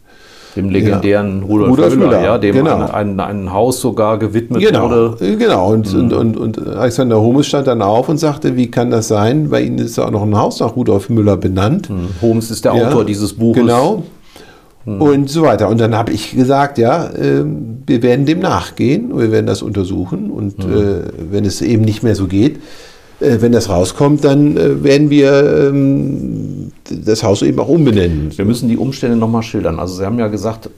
[SPEAKER 3] Dem legendären
[SPEAKER 4] Ja.
[SPEAKER 3] Rudolf,
[SPEAKER 4] Rudolf
[SPEAKER 3] Müller,
[SPEAKER 4] Müller,
[SPEAKER 3] ja, dem
[SPEAKER 4] genau.
[SPEAKER 3] ein, ein, ein Haus sogar gewidmet
[SPEAKER 4] Genau,
[SPEAKER 3] wurde.
[SPEAKER 4] genau. Und, und, und, und Alexander Holmes stand dann auf und sagte, wie kann das sein? Bei Ihnen ist ja auch noch ein Haus nach Rudolf Müller benannt.
[SPEAKER 3] Holmes ist der
[SPEAKER 4] Ja,
[SPEAKER 3] Autor dieses Buches.
[SPEAKER 4] Genau. Und so weiter. Und dann habe ich gesagt, ja, ähm, wir werden dem nachgehen, wir werden das untersuchen. Und äh, wenn es eben nicht mehr so geht, äh, wenn das rauskommt, dann äh, werden wir ähm, das Haus eben auch umbenennen.
[SPEAKER 3] Wir müssen die Umstände nochmal schildern. Also Sie haben ja gesagt,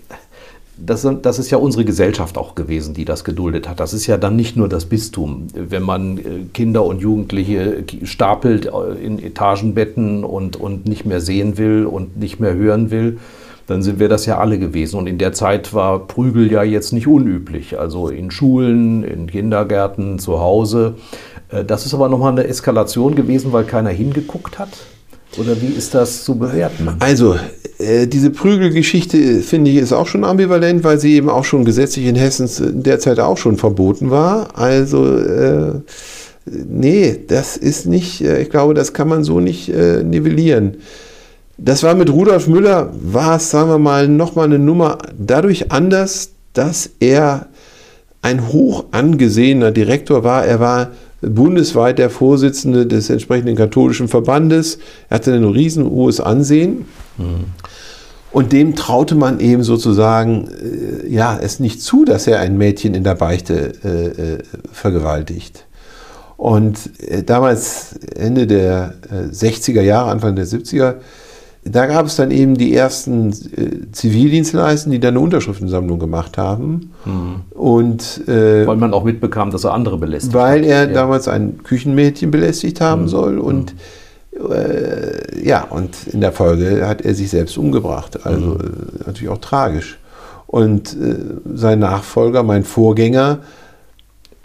[SPEAKER 3] das, das ist ja unsere Gesellschaft auch gewesen, die das geduldet hat. Das ist ja dann nicht nur das Bistum. Wenn man äh, Kinder und Jugendliche stapelt äh, in Etagenbetten und, und nicht mehr sehen will und nicht mehr hören will, dann sind wir das ja alle gewesen. Und in der Zeit war Prügel ja jetzt nicht unüblich. Also in Schulen, in Kindergärten, zu Hause. Äh, Das ist aber nochmal eine Eskalation gewesen, weil keiner hingeguckt hat. Oder wie ist das zu bewerten?
[SPEAKER 4] Also, äh, diese Prügelgeschichte, äh, finde ich, ist auch schon ambivalent, weil sie eben auch schon gesetzlich in Hessen in der Zeit auch schon verboten war. Also, äh, nee, das ist nicht, äh, ich glaube, das kann man so nicht äh, nivellieren. Das war mit Rudolf Müller, war es, sagen wir mal, nochmal eine Nummer dadurch anders, dass er ein hoch angesehener Direktor war. Er war bundesweit der Vorsitzende des entsprechenden katholischen Verbandes. Er hatte ein riesen hohes Ansehen. Und dem traute man eben sozusagen, äh, ja, es nicht zu, dass er ein Mädchen in der Beichte äh, äh, vergewaltigt. Und äh, damals, Ende der äh, 60er Jahre, Anfang der 70er, da gab es dann eben die ersten äh, Zivildienstleisten, die dann eine Unterschriftensammlung gemacht haben. Und äh,
[SPEAKER 3] Weil man auch mitbekam, dass er andere belästigt
[SPEAKER 4] weil
[SPEAKER 3] hat.
[SPEAKER 4] er
[SPEAKER 3] Ja.
[SPEAKER 4] damals ein Küchenmädchen belästigt haben soll und äh, ja, und in der Folge hat er sich selbst umgebracht. Also äh, natürlich auch tragisch. Und äh, sein Nachfolger, mein Vorgänger,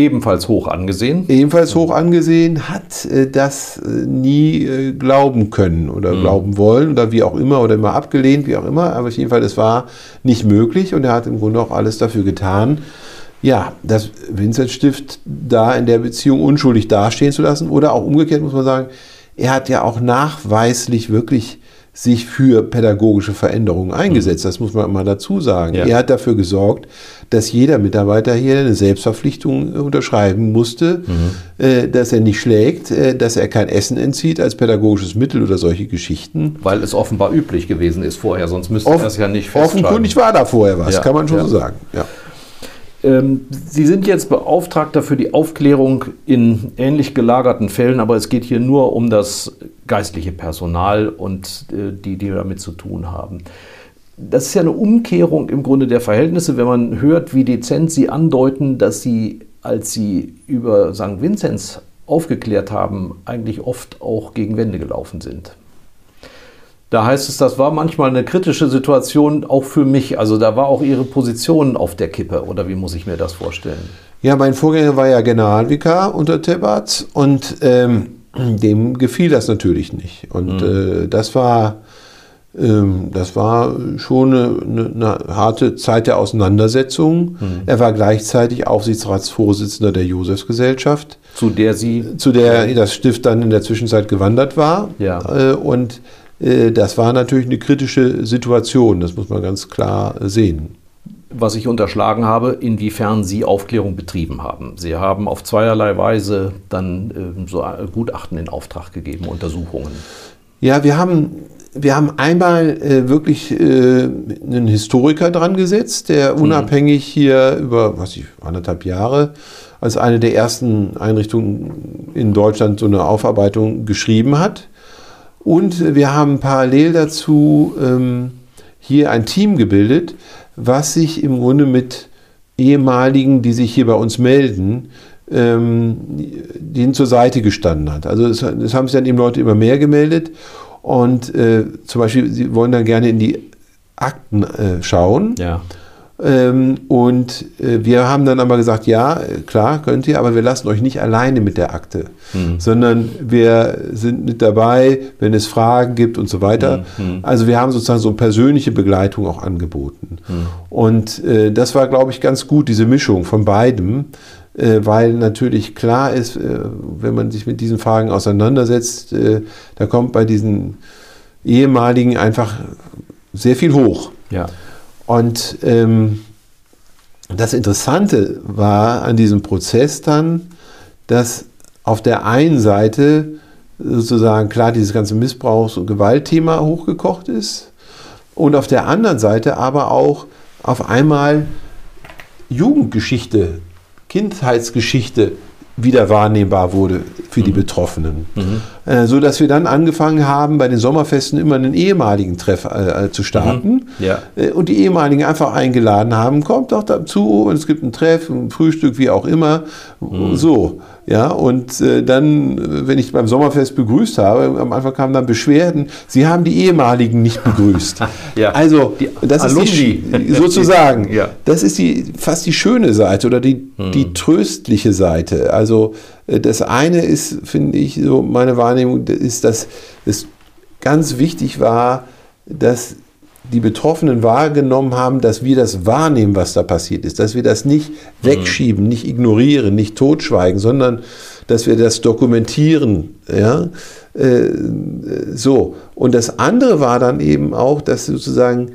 [SPEAKER 3] Ebenfalls hoch angesehen.
[SPEAKER 4] ebenfalls hoch angesehen, hat äh, das äh, nie äh, glauben können oder glauben wollen oder wie auch immer oder immer abgelehnt, wie auch immer. Aber auf jeden Fall, es war nicht möglich und er hat im Grunde auch alles dafür getan, ja, das Vincent Stift da in der Beziehung unschuldig dastehen zu lassen oder auch umgekehrt muss man sagen, er hat ja auch nachweislich wirklich sich für pädagogische Veränderungen eingesetzt. Das muss man mal dazu sagen.
[SPEAKER 3] Ja.
[SPEAKER 4] Er hat dafür gesorgt, dass jeder Mitarbeiter hier eine Selbstverpflichtung unterschreiben musste, äh, dass er nicht schlägt, äh, dass er kein Essen entzieht als pädagogisches Mittel oder solche Geschichten.
[SPEAKER 3] Weil es offenbar üblich gewesen ist vorher, sonst müsste
[SPEAKER 4] Off-
[SPEAKER 3] er es ja nicht festschreiben.
[SPEAKER 4] Offenkundig war da vorher was,
[SPEAKER 3] Ja,
[SPEAKER 4] kann man schon
[SPEAKER 3] ja.
[SPEAKER 4] so sagen. Ja.
[SPEAKER 3] Ähm, Sie sind jetzt Beauftragter für die Aufklärung in ähnlich gelagerten Fällen, aber es geht hier nur um das geistliche Personal und äh, die, die damit zu tun haben. Das ist ja eine Umkehrung im Grunde der Verhältnisse, wenn man hört, wie dezent Sie andeuten, dass Sie, als Sie über St. Vinzenz aufgeklärt haben, eigentlich oft auch gegen Wände gelaufen sind. Da heißt es, das war manchmal eine kritische Situation auch für mich. Also da war auch Ihre Position auf der Kippe. Oder wie muss ich mir das vorstellen?
[SPEAKER 4] Ja, mein Vorgänger war ja Generalvikar unter Tebatz und ähm, dem gefiel das natürlich nicht. Und äh, das war ähm, das war schon eine, eine, harte Zeit der Auseinandersetzung. Er war gleichzeitig Aufsichtsratsvorsitzender der Josefsgesellschaft,
[SPEAKER 3] Zu der Sie.
[SPEAKER 4] zu der das Stift dann in der Zwischenzeit gewandert war.
[SPEAKER 3] Ja.
[SPEAKER 4] Äh, und das war natürlich eine kritische Situation, das muss man ganz klar sehen.
[SPEAKER 3] was ich unterschlagen habe, inwiefern Sie Aufklärung betrieben haben. Sie haben auf zweierlei Weise dann ähm, so äh, Gutachten in Auftrag gegeben, Untersuchungen.
[SPEAKER 4] Ja, wir haben, wir haben einmal äh, wirklich äh, einen Historiker dran gesetzt, der unabhängig hier über, was ich, anderthalb Jahre als eine der ersten Einrichtungen in Deutschland so eine Aufarbeitung geschrieben hat. Und wir haben parallel dazu ähm, hier ein Team gebildet, was sich im Grunde mit ehemaligen, die sich hier bei uns melden, ähm, denen zur Seite gestanden hat. Also es, es haben sich dann eben Leute immer mehr gemeldet und äh, zum Beispiel, sie wollen dann gerne in die Akten äh, schauen.
[SPEAKER 3] Ja.
[SPEAKER 4] Ähm, und äh, wir haben dann aber gesagt, ja, klar, könnt ihr, aber wir lassen euch nicht alleine mit der Akte, sondern wir sind mit dabei, wenn es Fragen gibt und so weiter. Also wir haben sozusagen so persönliche Begleitung auch angeboten. Und äh, das war, glaube ich, ganz gut, diese Mischung von beidem. äh, weil natürlich klar ist, äh, wenn man sich mit diesen Fragen auseinandersetzt, da kommt bei diesen ehemaligen einfach sehr viel hoch.
[SPEAKER 3] Ja.
[SPEAKER 4] Und ähm, das Interessante war an diesem Prozess dann, dass auf der einen Seite sozusagen klar dieses ganze Missbrauchs- und Gewaltthema hochgekocht ist und auf der anderen Seite aber auch auf einmal Jugendgeschichte, Kindheitsgeschichte wieder wahrnehmbar wurde für die Betroffenen. Äh, so dass wir dann angefangen haben, bei den Sommerfesten immer einen ehemaligen Treff äh, äh, zu starten.
[SPEAKER 3] Ja.
[SPEAKER 4] Äh, Und die ehemaligen einfach eingeladen haben, kommt doch dazu und es gibt ein Treff, ein Frühstück, wie auch immer. So. Ja, und äh, dann, äh, wenn ich beim Sommerfest begrüßt habe, am Anfang kamen dann Beschwerden, sie haben die ehemaligen nicht begrüßt.
[SPEAKER 3] Ja.
[SPEAKER 4] Also,
[SPEAKER 3] Die
[SPEAKER 4] das ist die,
[SPEAKER 3] Alumni.
[SPEAKER 4] sozusagen,
[SPEAKER 3] Ja.
[SPEAKER 4] das ist die, fast die schöne Seite oder die, die tröstliche Seite. Also äh, das eine ist, finde ich, so meine Wahrnehmung, ist, dass es ganz wichtig war, dass die Betroffenen wahrgenommen haben, dass wir das wahrnehmen, was da passiert ist, dass wir das nicht wegschieben, nicht ignorieren, nicht totschweigen, sondern dass wir das dokumentieren. Ja? Äh, so. Und das andere war dann eben auch, dass sozusagen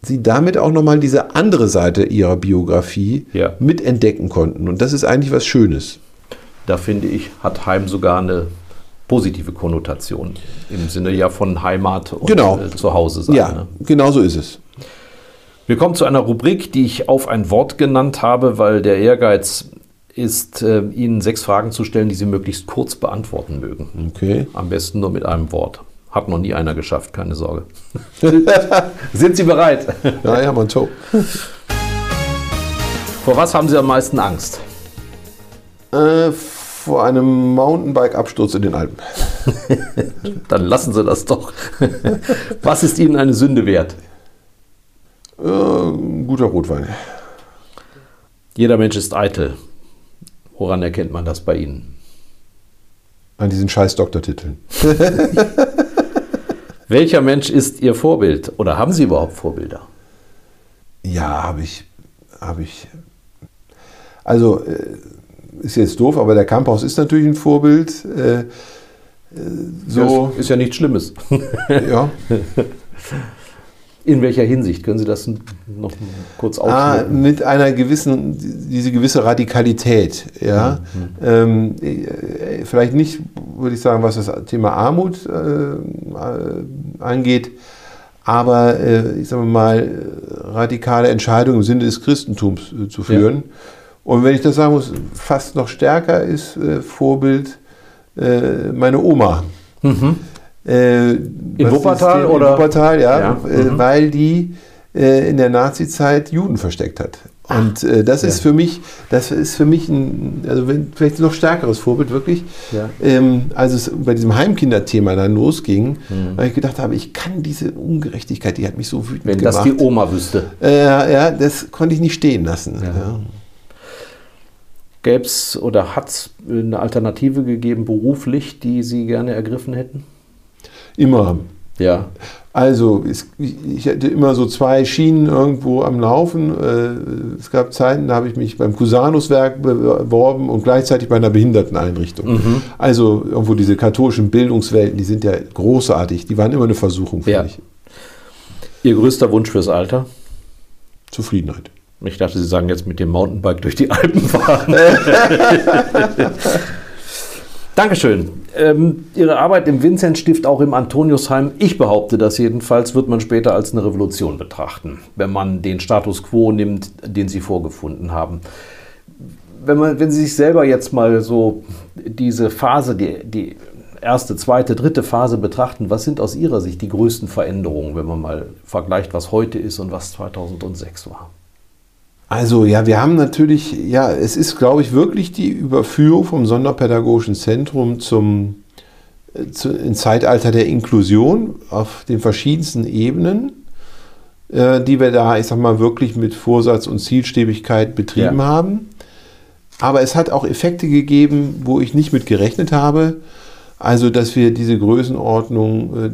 [SPEAKER 4] sie damit auch nochmal diese andere Seite ihrer Biografie
[SPEAKER 3] Ja.
[SPEAKER 4] mitentdecken konnten. Und das ist eigentlich was Schönes.
[SPEAKER 3] Da finde ich, hat Heim sogar eine positive Konnotation. Im Sinne ja von Heimat und
[SPEAKER 4] Genau.
[SPEAKER 3] äh, Zuhause sein.
[SPEAKER 4] ja,
[SPEAKER 3] Ne?
[SPEAKER 4] genau so ist es.
[SPEAKER 3] Wir kommen zu einer Rubrik, die ich auf ein Wort genannt habe, weil der Ehrgeiz ist, äh, Ihnen sechs Fragen zu stellen, die Sie möglichst kurz beantworten mögen.
[SPEAKER 4] Okay.
[SPEAKER 3] Am besten nur mit einem Wort. Hat noch nie einer geschafft, keine Sorge. Sind Sie bereit?
[SPEAKER 4] Ja, ja, man so.
[SPEAKER 3] Vor was haben Sie am meisten Angst?
[SPEAKER 4] Äh, vor einem Mountainbike-Absturz in den Alpen.
[SPEAKER 3] Dann lassen Sie das doch. Was ist Ihnen eine Sünde wert?
[SPEAKER 4] Äh, guter Rotwein.
[SPEAKER 3] Jeder Mensch ist eitel. Woran erkennt man das bei Ihnen?
[SPEAKER 4] An diesen scheiß Doktortiteln.
[SPEAKER 3] Welcher Mensch ist Ihr Vorbild? Oder haben Sie überhaupt Vorbilder?
[SPEAKER 4] Ja, habe ich, habe ich. Also äh, ist jetzt doof, aber der Camphaus ist natürlich ein Vorbild. Äh, äh, so,
[SPEAKER 3] Das ist ja nichts Schlimmes.
[SPEAKER 4] ja.
[SPEAKER 3] In welcher Hinsicht? Können Sie das noch kurz
[SPEAKER 4] Ah,
[SPEAKER 3] aufschneiden?
[SPEAKER 4] mit einer gewissen, diese gewisse Radikalität, ja. Ähm, äh, vielleicht nicht, würde ich sagen, was das Thema Armut äh, äh, angeht, aber äh, ich sage mal, radikale Entscheidungen im Sinne des Christentums äh, zu führen. Und wenn ich das sagen muss, fast noch stärker ist äh, Vorbild äh, meine Oma. Äh,
[SPEAKER 3] Mhm. In
[SPEAKER 4] was
[SPEAKER 3] Wuppertal
[SPEAKER 4] ist
[SPEAKER 3] oder?
[SPEAKER 4] In Wuppertal, ja,
[SPEAKER 3] Ja,
[SPEAKER 4] Äh,
[SPEAKER 3] mhm.
[SPEAKER 4] weil die äh, in der Nazi-Zeit Juden versteckt hat. Und äh, das ist
[SPEAKER 3] ja.
[SPEAKER 4] für mich, das ist für mich ein, also wenn, vielleicht ein noch stärkeres Vorbild wirklich.
[SPEAKER 3] Ja.
[SPEAKER 4] Ähm, als es bei diesem Heimkinderthema dann losging,
[SPEAKER 3] Mhm.
[SPEAKER 4] weil ich gedacht habe, ich kann diese Ungerechtigkeit, die hat mich so wütend
[SPEAKER 3] Wenn das
[SPEAKER 4] gemacht.
[SPEAKER 3] die Oma wüsste.
[SPEAKER 4] äh, ja, das konnte ich nicht stehen lassen.
[SPEAKER 3] Ja. Gäbe es oder hat es eine Alternative gegeben, beruflich, die Sie gerne ergriffen hätten?
[SPEAKER 4] Immer.
[SPEAKER 3] Ja.
[SPEAKER 4] Also, ich hatte immer so zwei Schienen irgendwo am Laufen. Äh, Es gab Zeiten, da habe ich mich beim Cusanus-Werk beworben und gleichzeitig bei einer Behinderteneinrichtung. Also, irgendwo diese katholischen Bildungswelten, die sind ja großartig. Die waren immer eine Versuchung für
[SPEAKER 3] Ja.
[SPEAKER 4] mich.
[SPEAKER 3] Ihr größter Wunsch fürs Alter?
[SPEAKER 4] Zufriedenheit.
[SPEAKER 3] Ich dachte, Sie sagen jetzt mit dem Mountainbike durch die Alpen fahren. Dankeschön. Ähm, Ihre Arbeit im Vinzenzstift, auch im Antoniusheim, ich behaupte das jedenfalls, wird man später als eine Revolution betrachten, wenn man den Status quo nimmt, den Sie vorgefunden haben. Wenn, man, wenn Sie sich selber jetzt mal so diese Phase, die, die erste, zweite, dritte Phase betrachten, was sind aus Ihrer Sicht die größten Veränderungen, wenn man mal vergleicht, was heute ist und was 2006 war?
[SPEAKER 4] Also ja, wir haben natürlich, ja, es ist, glaube ich, wirklich die Überführung vom Sonderpädagogischen Zentrum zum äh, zu, ins Zeitalter der Inklusion auf den verschiedensten Ebenen, äh, die wir da, ich sag mal, wirklich mit Vorsatz und Zielstrebigkeit betrieben
[SPEAKER 3] Ja.
[SPEAKER 4] haben. Aber es hat auch Effekte gegeben, wo ich nicht mit gerechnet habe. Also, dass wir diese Größenordnung äh,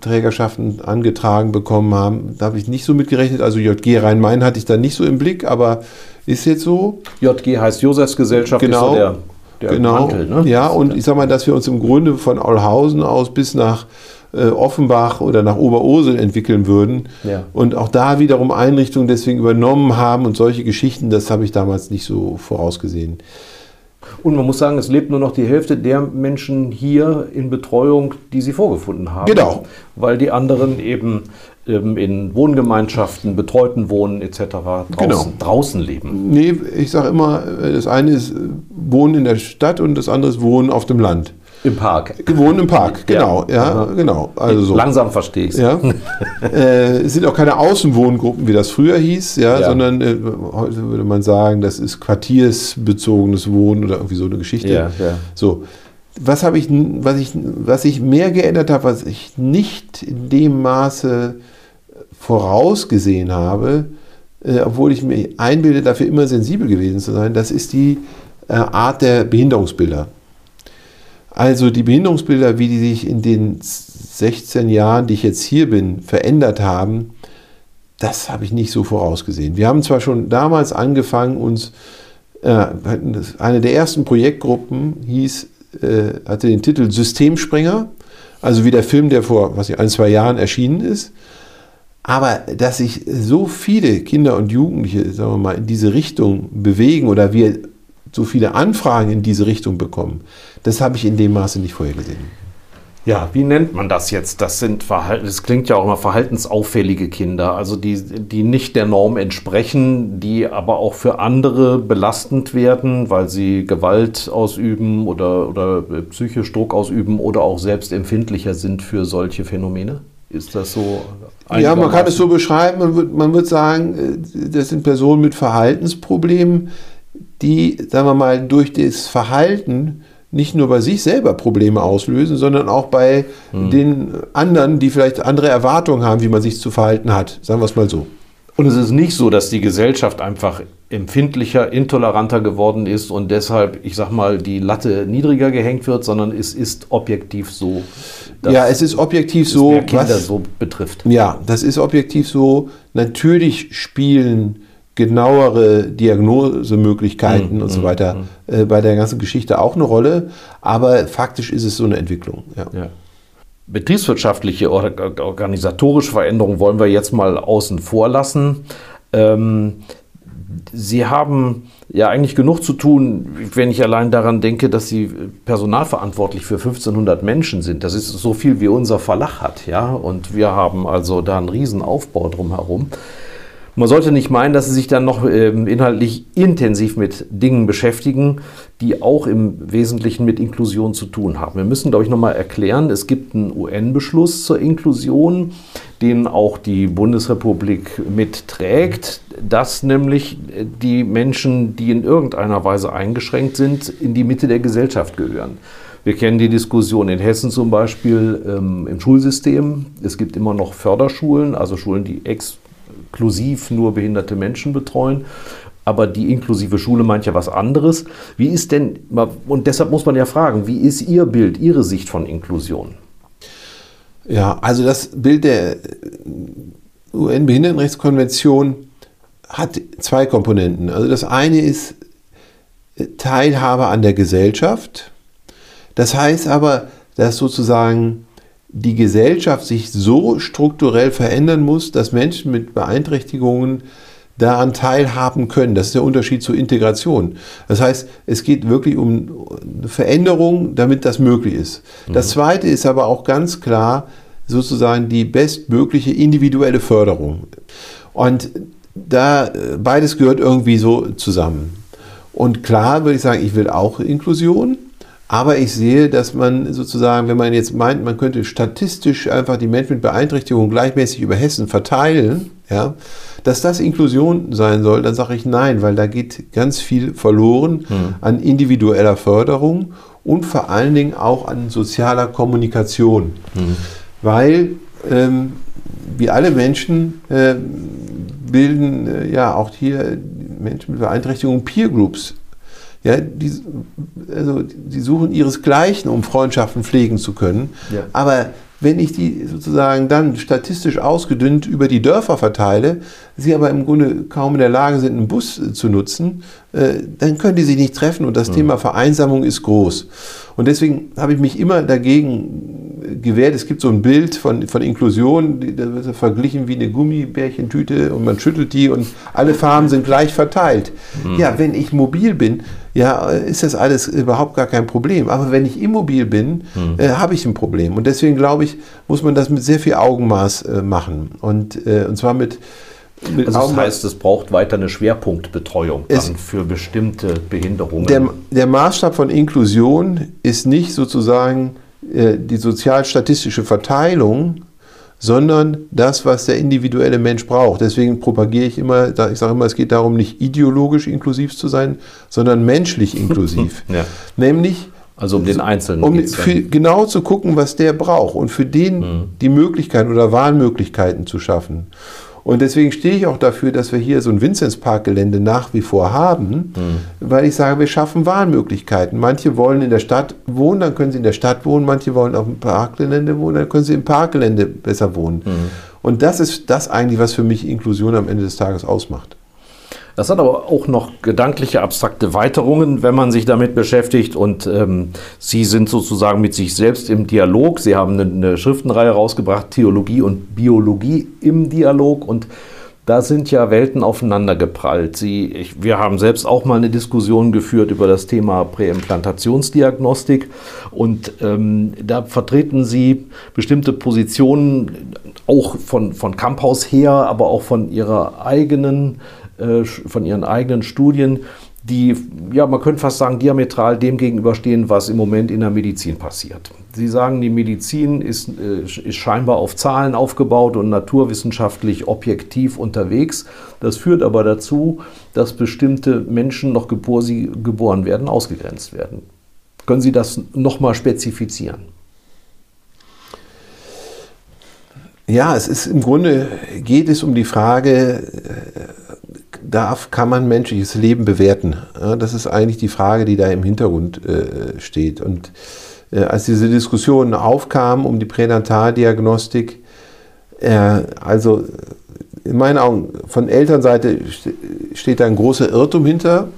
[SPEAKER 4] Trägerschaften angetragen bekommen haben, da habe ich nicht so mitgerechnet. Also JG Rhein-Main hatte ich da nicht so im Blick, aber ist jetzt so.
[SPEAKER 3] JG heißt Josefsgesellschaft,
[SPEAKER 4] Genau.
[SPEAKER 3] ist so der, der
[SPEAKER 4] genau.
[SPEAKER 3] Mantel. Ne?
[SPEAKER 4] Ja, und ich sag mal, dass wir uns im Grunde von Aulhausen aus bis nach äh, Offenbach oder nach Oberursel entwickeln würden.
[SPEAKER 3] Ja.
[SPEAKER 4] Und auch da wiederum Einrichtungen deswegen übernommen haben und solche Geschichten, das habe ich damals nicht so vorausgesehen.
[SPEAKER 3] Und man muss sagen, es lebt nur noch die Hälfte der Menschen hier in Betreuung, die sie vorgefunden haben.
[SPEAKER 4] Genau.
[SPEAKER 3] Weil die anderen eben ähm, in Wohngemeinschaften, betreuten Wohnen etc. draußen,
[SPEAKER 4] Genau.
[SPEAKER 3] draußen leben.
[SPEAKER 4] Nee, ich sage immer, äh, das eine ist äh, Wohnen in der Stadt und das andere ist Wohnen auf dem Land.
[SPEAKER 3] Im Park.
[SPEAKER 4] Wohnen im Park, genau. Ja,
[SPEAKER 3] Aha.
[SPEAKER 4] genau. Also so.
[SPEAKER 3] Langsam verstehe ich es.
[SPEAKER 4] Ja. äh, es sind auch keine Außenwohngruppen, wie das früher hieß, ja,
[SPEAKER 3] Ja.
[SPEAKER 4] sondern äh, heute würde man sagen, das ist quartiersbezogenes Wohnen oder irgendwie so eine Geschichte.
[SPEAKER 3] Ja, ja.
[SPEAKER 4] So. Was habe ich, was ich, was ich mehr geändert habe, was ich nicht in dem Maße vorausgesehen habe, äh, obwohl ich mir einbilde, dafür immer sensibel gewesen zu sein, das ist die äh, Art der Behinderungsbilder. Also die Behinderungsbilder, wie die sich in den 16 Jahren, die ich jetzt hier bin, verändert haben, das habe ich nicht so vorausgesehen. Wir haben zwar schon damals angefangen, uns, äh, eine der ersten Projektgruppen hieß, äh, hatte den Titel Systemsprenger, also wie der Film, der vor was ich, ein, zwei Jahren erschienen ist. Aber dass sich so viele Kinder und Jugendliche, sagen wir mal, in diese Richtung bewegen oder wir so viele Anfragen in diese Richtung bekommen, das habe ich in dem Maße nicht vorher gesehen.
[SPEAKER 3] Ja, wie nennt man das jetzt? Das sind Verhalten, das klingt ja auch immer verhaltensauffällige Kinder, also die, die nicht der Norm entsprechen, die aber auch für andere belastend werden, weil sie Gewalt ausüben oder, oder äh, psychisch Druck ausüben oder auch selbst empfindlicher sind für solche Phänomene? Ist das so?
[SPEAKER 4] Ja, man kann es so beschreiben, man wird, man sagen, äh, das sind Personen mit Verhaltensproblemen, die, sagen wir mal, durch das Verhalten nicht nur bei sich selber Probleme auslösen, sondern auch bei
[SPEAKER 3] Hm.
[SPEAKER 4] den anderen, die vielleicht andere Erwartungen haben, wie man sich zu verhalten hat. Sagen wir es mal so.
[SPEAKER 3] Und es ist nicht so, dass die Gesellschaft einfach empfindlicher, intoleranter geworden ist und deshalb, ich sag mal, die Latte niedriger gehängt wird, sondern es ist objektiv so, dass
[SPEAKER 4] ja, es ist objektiv
[SPEAKER 3] es
[SPEAKER 4] so,
[SPEAKER 3] Kinder
[SPEAKER 4] was,
[SPEAKER 3] so betrifft.
[SPEAKER 4] Ja, das ist objektiv so. Natürlich spielen genauere Diagnosemöglichkeiten
[SPEAKER 3] Mhm,
[SPEAKER 4] und so weiter äh, bei der ganzen Geschichte auch eine Rolle, aber faktisch ist es so eine Entwicklung. Ja.
[SPEAKER 3] Ja. Betriebswirtschaftliche oder organisatorische Veränderungen wollen wir jetzt mal außen vor lassen. Ähm, Sie haben ja eigentlich genug zu tun, wenn ich allein daran denke, dass Sie personalverantwortlich für 1500 Menschen sind. Das ist so viel wie unser Verlag hat, ja. Und wir haben also da einen riesen Aufbau drumherum. Man sollte nicht meinen, dass sie sich dann noch ähm, inhaltlich intensiv mit Dingen beschäftigen, die auch im Wesentlichen mit Inklusion zu tun haben. Wir müssen, glaube ich, nochmal erklären, es gibt einen UN-Beschluss zur Inklusion, den auch die Bundesrepublik mitträgt, dass nämlich die Menschen, die in irgendeiner Weise eingeschränkt sind, in die Mitte der Gesellschaft gehören. Wir kennen die Diskussion in Hessen zum Beispiel ähm, im Schulsystem. Es gibt immer noch Förderschulen, also Schulen, die exklusiv nur behinderte Menschen betreuen. Aber die inklusive Schule meint ja was anderes. Wie ist denn, und deshalb muss man ja fragen, wie ist Ihr Bild, Ihre Sicht von Inklusion?
[SPEAKER 4] Ja, also das Bild der UN-Behindertenrechtskonvention hat zwei Komponenten. Also das eine ist Teilhabe an der Gesellschaft. Das heißt aber, dass sozusagen die Gesellschaft sich so strukturell verändern muss, dass Menschen mit Beeinträchtigungen daran teilhaben können. Das ist der Unterschied zur Integration. Das heißt, es geht wirklich um Veränderung, damit das möglich ist. Das Zweite ist aber auch ganz klar sozusagen die bestmögliche individuelle Förderung. Und da beides gehört irgendwie so zusammen. Und klar würde ich sagen, ich will auch Inklusion. Aber ich sehe, dass man sozusagen, wenn man jetzt meint, man könnte statistisch einfach die Menschen mit Beeinträchtigung gleichmäßig über Hessen verteilen, ja, dass das Inklusion sein soll, dann sage ich nein, weil da geht ganz viel verloren
[SPEAKER 3] Hm.
[SPEAKER 4] an individueller Förderung und vor allen Dingen auch an sozialer Kommunikation. Weil ähm, wie alle Menschen äh, bilden äh, ja auch hier Menschen mit Beeinträchtigung Peer Groups. Ja, die, also die suchen ihresgleichen, um Freundschaften pflegen zu können.
[SPEAKER 3] Ja.
[SPEAKER 4] Aber wenn ich die sozusagen dann statistisch ausgedünnt über die Dörfer verteile, sie aber im Grunde kaum in der Lage sind, einen Bus äh, zu nutzen, äh, dann können die sich nicht treffen und das
[SPEAKER 3] Mhm.
[SPEAKER 4] Thema Vereinsamung ist groß. Und deswegen habe ich mich immer dagegen gewehrt. Es gibt so ein Bild von, von Inklusion, da wird verglichen wie eine Gummibärchentüte und man schüttelt die und alle Farben sind gleich verteilt. Ja, wenn ich mobil bin, ja, ist das alles überhaupt gar kein Problem. Aber wenn ich immobil bin, äh, habe ich ein Problem. Und deswegen glaube ich, muss man das mit sehr viel Augenmaß äh, machen. Und, äh, und zwar mit, mit
[SPEAKER 3] Also das heißt, es braucht weiter eine Schwerpunktbetreuung dann für bestimmte Behinderungen.
[SPEAKER 4] Der, der Maßstab von Inklusion ist nicht sozusagen äh, die sozialstatistische Verteilung, sondern das, was der individuelle Mensch braucht. Deswegen propagiere ich immer, ich sage immer, es geht darum, nicht ideologisch inklusiv zu sein, sondern menschlich inklusiv.
[SPEAKER 3] Ja.
[SPEAKER 4] Nämlich
[SPEAKER 3] also um den Einzelnen
[SPEAKER 4] um für, genau zu gucken, was der braucht und für den die Möglichkeiten oder Wahlmöglichkeiten zu schaffen. Und deswegen stehe ich auch dafür, dass wir hier so ein Vinzenzparkgelände nach wie vor haben, weil ich sage, wir schaffen Wahlmöglichkeiten. Manche wollen in der Stadt wohnen, dann können sie in der Stadt wohnen, manche wollen auf dem Parkgelände wohnen, dann können sie im Parkgelände besser wohnen. Und das ist das eigentlich, was für mich Inklusion am Ende des Tages ausmacht.
[SPEAKER 3] Das hat aber auch noch gedankliche, abstrakte Weiterungen, wenn man sich damit beschäftigt. Und ähm, Sie sind sozusagen mit sich selbst im Dialog. Sie haben eine, eine Schriftenreihe rausgebracht, Theologie und Biologie im Dialog. Und da sind ja Welten aufeinander geprallt. Sie, ich, wir haben selbst auch mal eine Diskussion geführt über das Thema Präimplantationsdiagnostik. Und ähm, da vertreten Sie bestimmte Positionen, auch von, von Camphaus her, aber auch von Ihrer eigenen von ihren eigenen Studien, die, ja, man könnte fast sagen, diametral dem gegenüberstehen, was im Moment in der Medizin passiert. Sie sagen, die Medizin ist, äh, ist scheinbar auf Zahlen aufgebaut und naturwissenschaftlich objektiv unterwegs. Das führt aber dazu, dass bestimmte Menschen noch, bevor sie geboren werden, ausgegrenzt werden. Können Sie das nochmal spezifizieren?
[SPEAKER 4] Ja, es ist im Grunde geht es um die Frage, äh, darf, kann man menschliches Leben bewerten? Ja, das ist eigentlich die Frage, die da im Hintergrund äh, steht. Und äh, als diese Diskussion aufkam um die Pränataldiagnostik, äh, also in meinen Augen von Elternseite ste- steht da ein großer Irrtum hinter,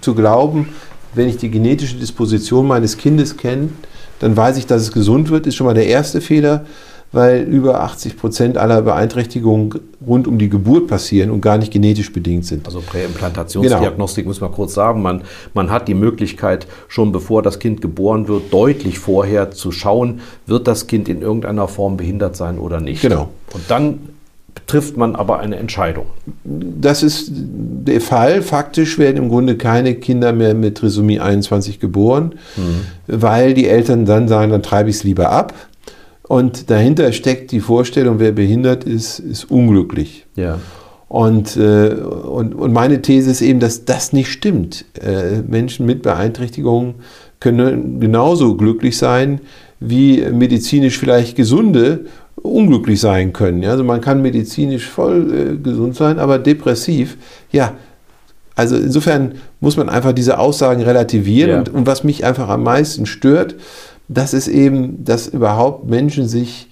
[SPEAKER 4] zu glauben, wenn ich die genetische Disposition meines Kindes kenne, dann weiß ich, dass es gesund wird, ist schon mal der erste Fehler, weil über 80 Prozent aller Beeinträchtigungen rund um die Geburt passieren und gar nicht genetisch bedingt sind.
[SPEAKER 3] Also Präimplantationsdiagnostik muss man kurz sagen. Man, man hat die Möglichkeit, schon bevor das Kind geboren wird, deutlich vorher zu schauen, wird das Kind in irgendeiner Form behindert sein oder nicht.
[SPEAKER 4] Genau.
[SPEAKER 3] Und dann trifft man aber eine Entscheidung.
[SPEAKER 4] Das ist der Fall. Faktisch werden im Grunde keine Kinder mehr mit Trisomie 21 geboren, weil die Eltern dann sagen, dann treibe ich es lieber ab. Und dahinter steckt die Vorstellung, wer behindert ist, ist unglücklich.
[SPEAKER 3] Ja.
[SPEAKER 4] Und, äh, und, und meine These ist eben, dass das nicht stimmt. Äh, Menschen mit Beeinträchtigungen können genauso glücklich sein, wie medizinisch vielleicht Gesunde unglücklich sein können. Ja, also man kann medizinisch voll äh, gesund sein, aber depressiv, ja. Also insofern muss man einfach diese Aussagen relativieren.
[SPEAKER 3] Ja.
[SPEAKER 4] Und, und was mich einfach am meisten stört, das ist eben, dass überhaupt Menschen sich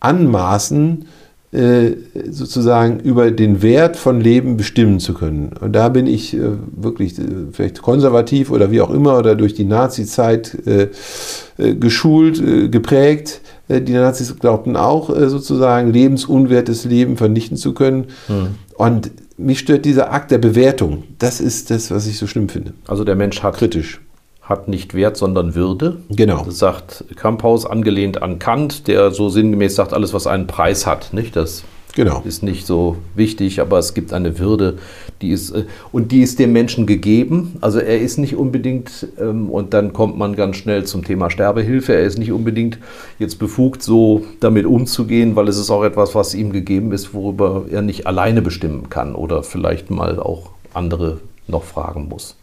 [SPEAKER 4] anmaßen, äh, sozusagen über den Wert von Leben bestimmen zu können. Und da bin ich äh, wirklich äh, vielleicht konservativ oder wie auch immer oder durch die Nazi-Zeit geschult, geprägt. Die Nazis glaubten auch sozusagen lebensunwertes Leben vernichten zu können. Und mich stört dieser Akt der Bewertung. Das ist das, was ich so schlimm finde.
[SPEAKER 3] Also der Mensch hat,
[SPEAKER 4] Kritisch.
[SPEAKER 3] Hat nicht Wert, sondern Würde.
[SPEAKER 4] Genau.
[SPEAKER 3] Das sagt Kamphaus angelehnt an Kant, der so sinngemäß sagt, alles, was einen Preis hat. Nicht? Das
[SPEAKER 4] Genau.
[SPEAKER 3] ist nicht so wichtig, aber es gibt eine Würde, die ist, äh, und die ist dem Menschen gegeben. Also er ist nicht unbedingt, ähm, und dann kommt man ganz schnell zum Thema Sterbehilfe, er ist nicht unbedingt jetzt befugt, so damit umzugehen, weil es ist auch etwas, was ihm gegeben ist, worüber er nicht alleine bestimmen kann oder vielleicht mal auch andere noch fragen muss,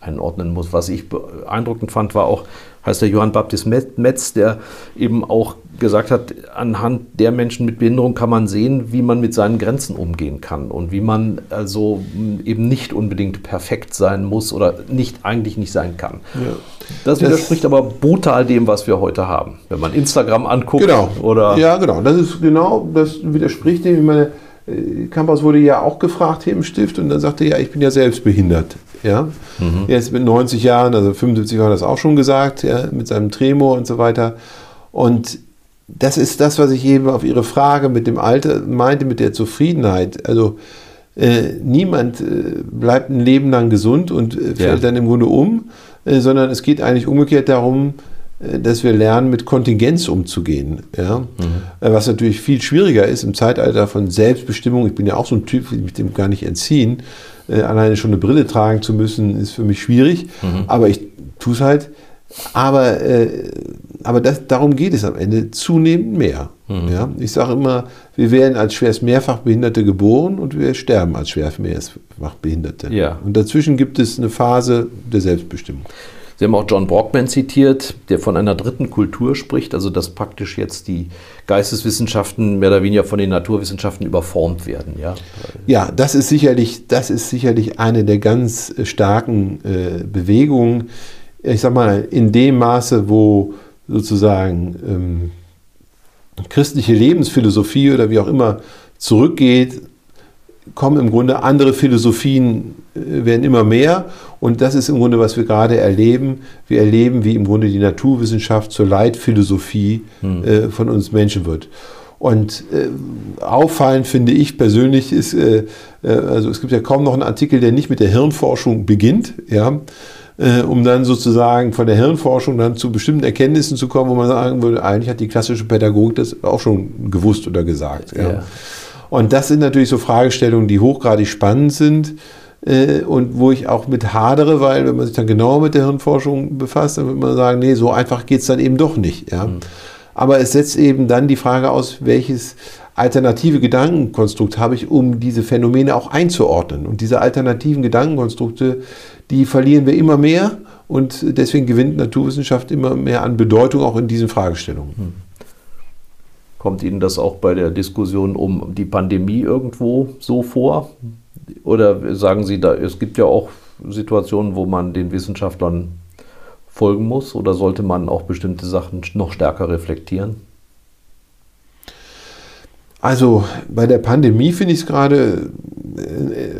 [SPEAKER 3] einordnen muss. Was ich beeindruckend fand, war auch, heißt der Johann Baptist Metz, der eben auch gesagt hat, anhand der Menschen mit Behinderung kann man sehen, wie man mit seinen Grenzen umgehen kann und wie man also eben nicht unbedingt perfekt sein muss oder nicht eigentlich nicht sein kann. Ja. Das widerspricht das, aber brutal dem, was wir heute haben. Wenn man Instagram anguckt
[SPEAKER 4] genau.
[SPEAKER 3] oder.
[SPEAKER 4] Ja, genau. Das ist genau, das widerspricht dem. Ich meine, äh, Campos wurde ja auch gefragt hier im Stift und dann sagte er, ja, ich bin ja selbst behindert. Ja? Mhm. Jetzt mit 90 Jahren, also 75 war das auch schon gesagt, ja, mit seinem Tremor und so weiter. Und das ist das, was ich eben auf Ihre Frage mit dem Alter meinte, mit der Zufriedenheit. Also äh, niemand äh, bleibt ein Leben lang gesund und äh, fällt ja. dann im Grunde um, äh, sondern es geht eigentlich umgekehrt darum, äh, dass wir lernen, mit Kontingenz umzugehen. Ja? Mhm. Äh, was natürlich viel schwieriger ist im Zeitalter von Selbstbestimmung. Ich bin ja auch so ein Typ, ich mich dem gar nicht entziehen. Alleine schon eine Brille tragen zu müssen, ist für mich schwierig. Mhm. Aber ich tue es halt. Aber, äh, aber das, darum geht es am Ende zunehmend mehr. Mhm. Ja? Ich sage immer, wir werden als schwerst Mehrfachbehinderte geboren und wir sterben als schwerst Mehrfachbehinderte. Ja. Und dazwischen gibt es eine Phase der Selbstbestimmung.
[SPEAKER 3] Sie haben auch John Brockman zitiert, der von einer dritten Kultur spricht, also dass praktisch jetzt die Geisteswissenschaften mehr oder weniger von den Naturwissenschaften überformt werden. Ja,
[SPEAKER 4] ja das, ist sicherlich, das ist sicherlich eine der ganz starken äh, Bewegungen, ich sag mal, in dem Maße, wo sozusagen ähm, christliche Lebensphilosophie oder wie auch immer zurückgeht, kommen im Grunde andere Philosophien, äh, werden immer mehr. Und das ist im Grunde, was wir gerade erleben. Wir erleben, wie im Grunde die Naturwissenschaft zur Leitphilosophie hm. äh, von uns Menschen wird. Und äh, auffallend finde ich persönlich ist, äh, äh also es gibt ja kaum noch einen Artikel, der nicht mit der Hirnforschung beginnt. Ja äh, um dann sozusagen von der Hirnforschung dann zu bestimmten Erkenntnissen zu kommen, wo man sagen würde, eigentlich hat die klassische Pädagogik das auch schon gewusst oder gesagt. Ja. ja. Und das sind natürlich so Fragestellungen, die hochgradig spannend sind äh, und wo ich auch mit hadere, weil wenn man sich dann genauer mit der Hirnforschung befasst, dann würde man sagen, nee, so einfach geht es dann eben doch nicht. Ja. Mhm. Aber es setzt eben dann die Frage aus, welches alternative Gedankenkonstrukt habe ich, um diese Phänomene auch einzuordnen. Und diese alternativen Gedankenkonstrukte die verlieren wir immer mehr und deswegen gewinnt Naturwissenschaft immer mehr an Bedeutung auch in diesen Fragestellungen. Hm.
[SPEAKER 3] Kommt Ihnen das auch bei der Diskussion um die Pandemie irgendwo so vor? Oder sagen Sie, da, es gibt ja auch Situationen, wo man den Wissenschaftlern folgen muss? Oder sollte man auch bestimmte Sachen noch stärker reflektieren?
[SPEAKER 4] Also bei der Pandemie finde ich es gerade äh,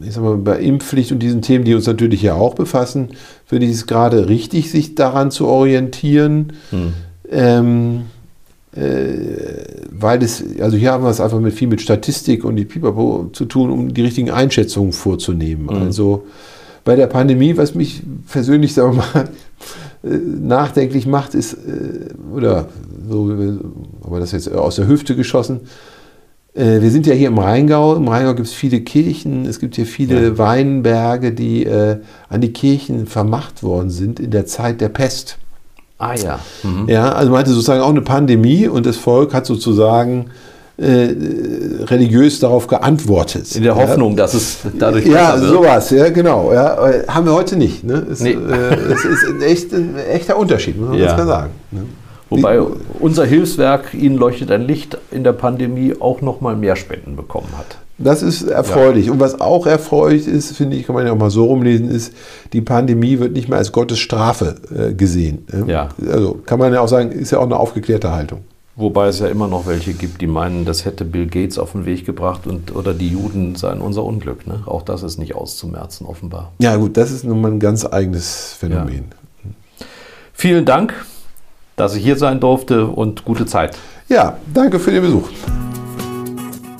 [SPEAKER 4] ich sag mal, bei Impfpflicht und diesen Themen, die uns natürlich ja auch befassen, finde ich es gerade richtig, sich daran zu orientieren. Hm. Ähm, äh, weil es, also hier haben wir es einfach mit viel mit Statistik und die Pipapo zu tun, um die richtigen Einschätzungen vorzunehmen. Hm. Also bei der Pandemie, was mich persönlich, sagen wir mal, äh, nachdenklich macht, ist, äh, oder so, aber das jetzt aus der Hüfte geschossen, äh, wir sind ja hier im Rheingau. Im Rheingau gibt es viele Kirchen, es gibt hier viele ja. Weinberge, die äh, an die Kirchen vermacht worden sind in der Zeit der Pest.
[SPEAKER 3] Ah ja.
[SPEAKER 4] Mhm. Ja, also man hatte sozusagen auch eine Pandemie und das Volk hat sozusagen äh, religiös darauf geantwortet.
[SPEAKER 3] In der Hoffnung, ja. dass es dadurch
[SPEAKER 4] Ja, wird. sowas, ja, genau. Ja, haben wir heute nicht. Ne? Es, nee. äh, es ist ein, echt, ein, echter Unterschied, muss man ja. ganz klar sagen. Ne?
[SPEAKER 3] Wobei unser Hilfswerk, Ihnen leuchtet ein Licht, in der Pandemie auch noch mal mehr Spenden bekommen hat.
[SPEAKER 4] Das ist erfreulich. Ja. Und was auch erfreulich ist, finde ich, kann man ja auch mal so rumlesen, ist, die Pandemie wird nicht mehr als Gottes Strafe äh, gesehen. Ja. Also kann man ja auch sagen, ist ja auch eine aufgeklärte Haltung.
[SPEAKER 3] Wobei es ja immer noch welche gibt, die meinen, das hätte Bill Gates auf den Weg gebracht und, oder die Juden seien unser Unglück. Ne? Auch das ist nicht auszumerzen, offenbar.
[SPEAKER 4] Ja, gut, das ist nun mal ein ganz eigenes Phänomen. Ja.
[SPEAKER 3] Vielen Dank dass ich hier sein durfte und gute Zeit.
[SPEAKER 4] Ja, danke für den Besuch.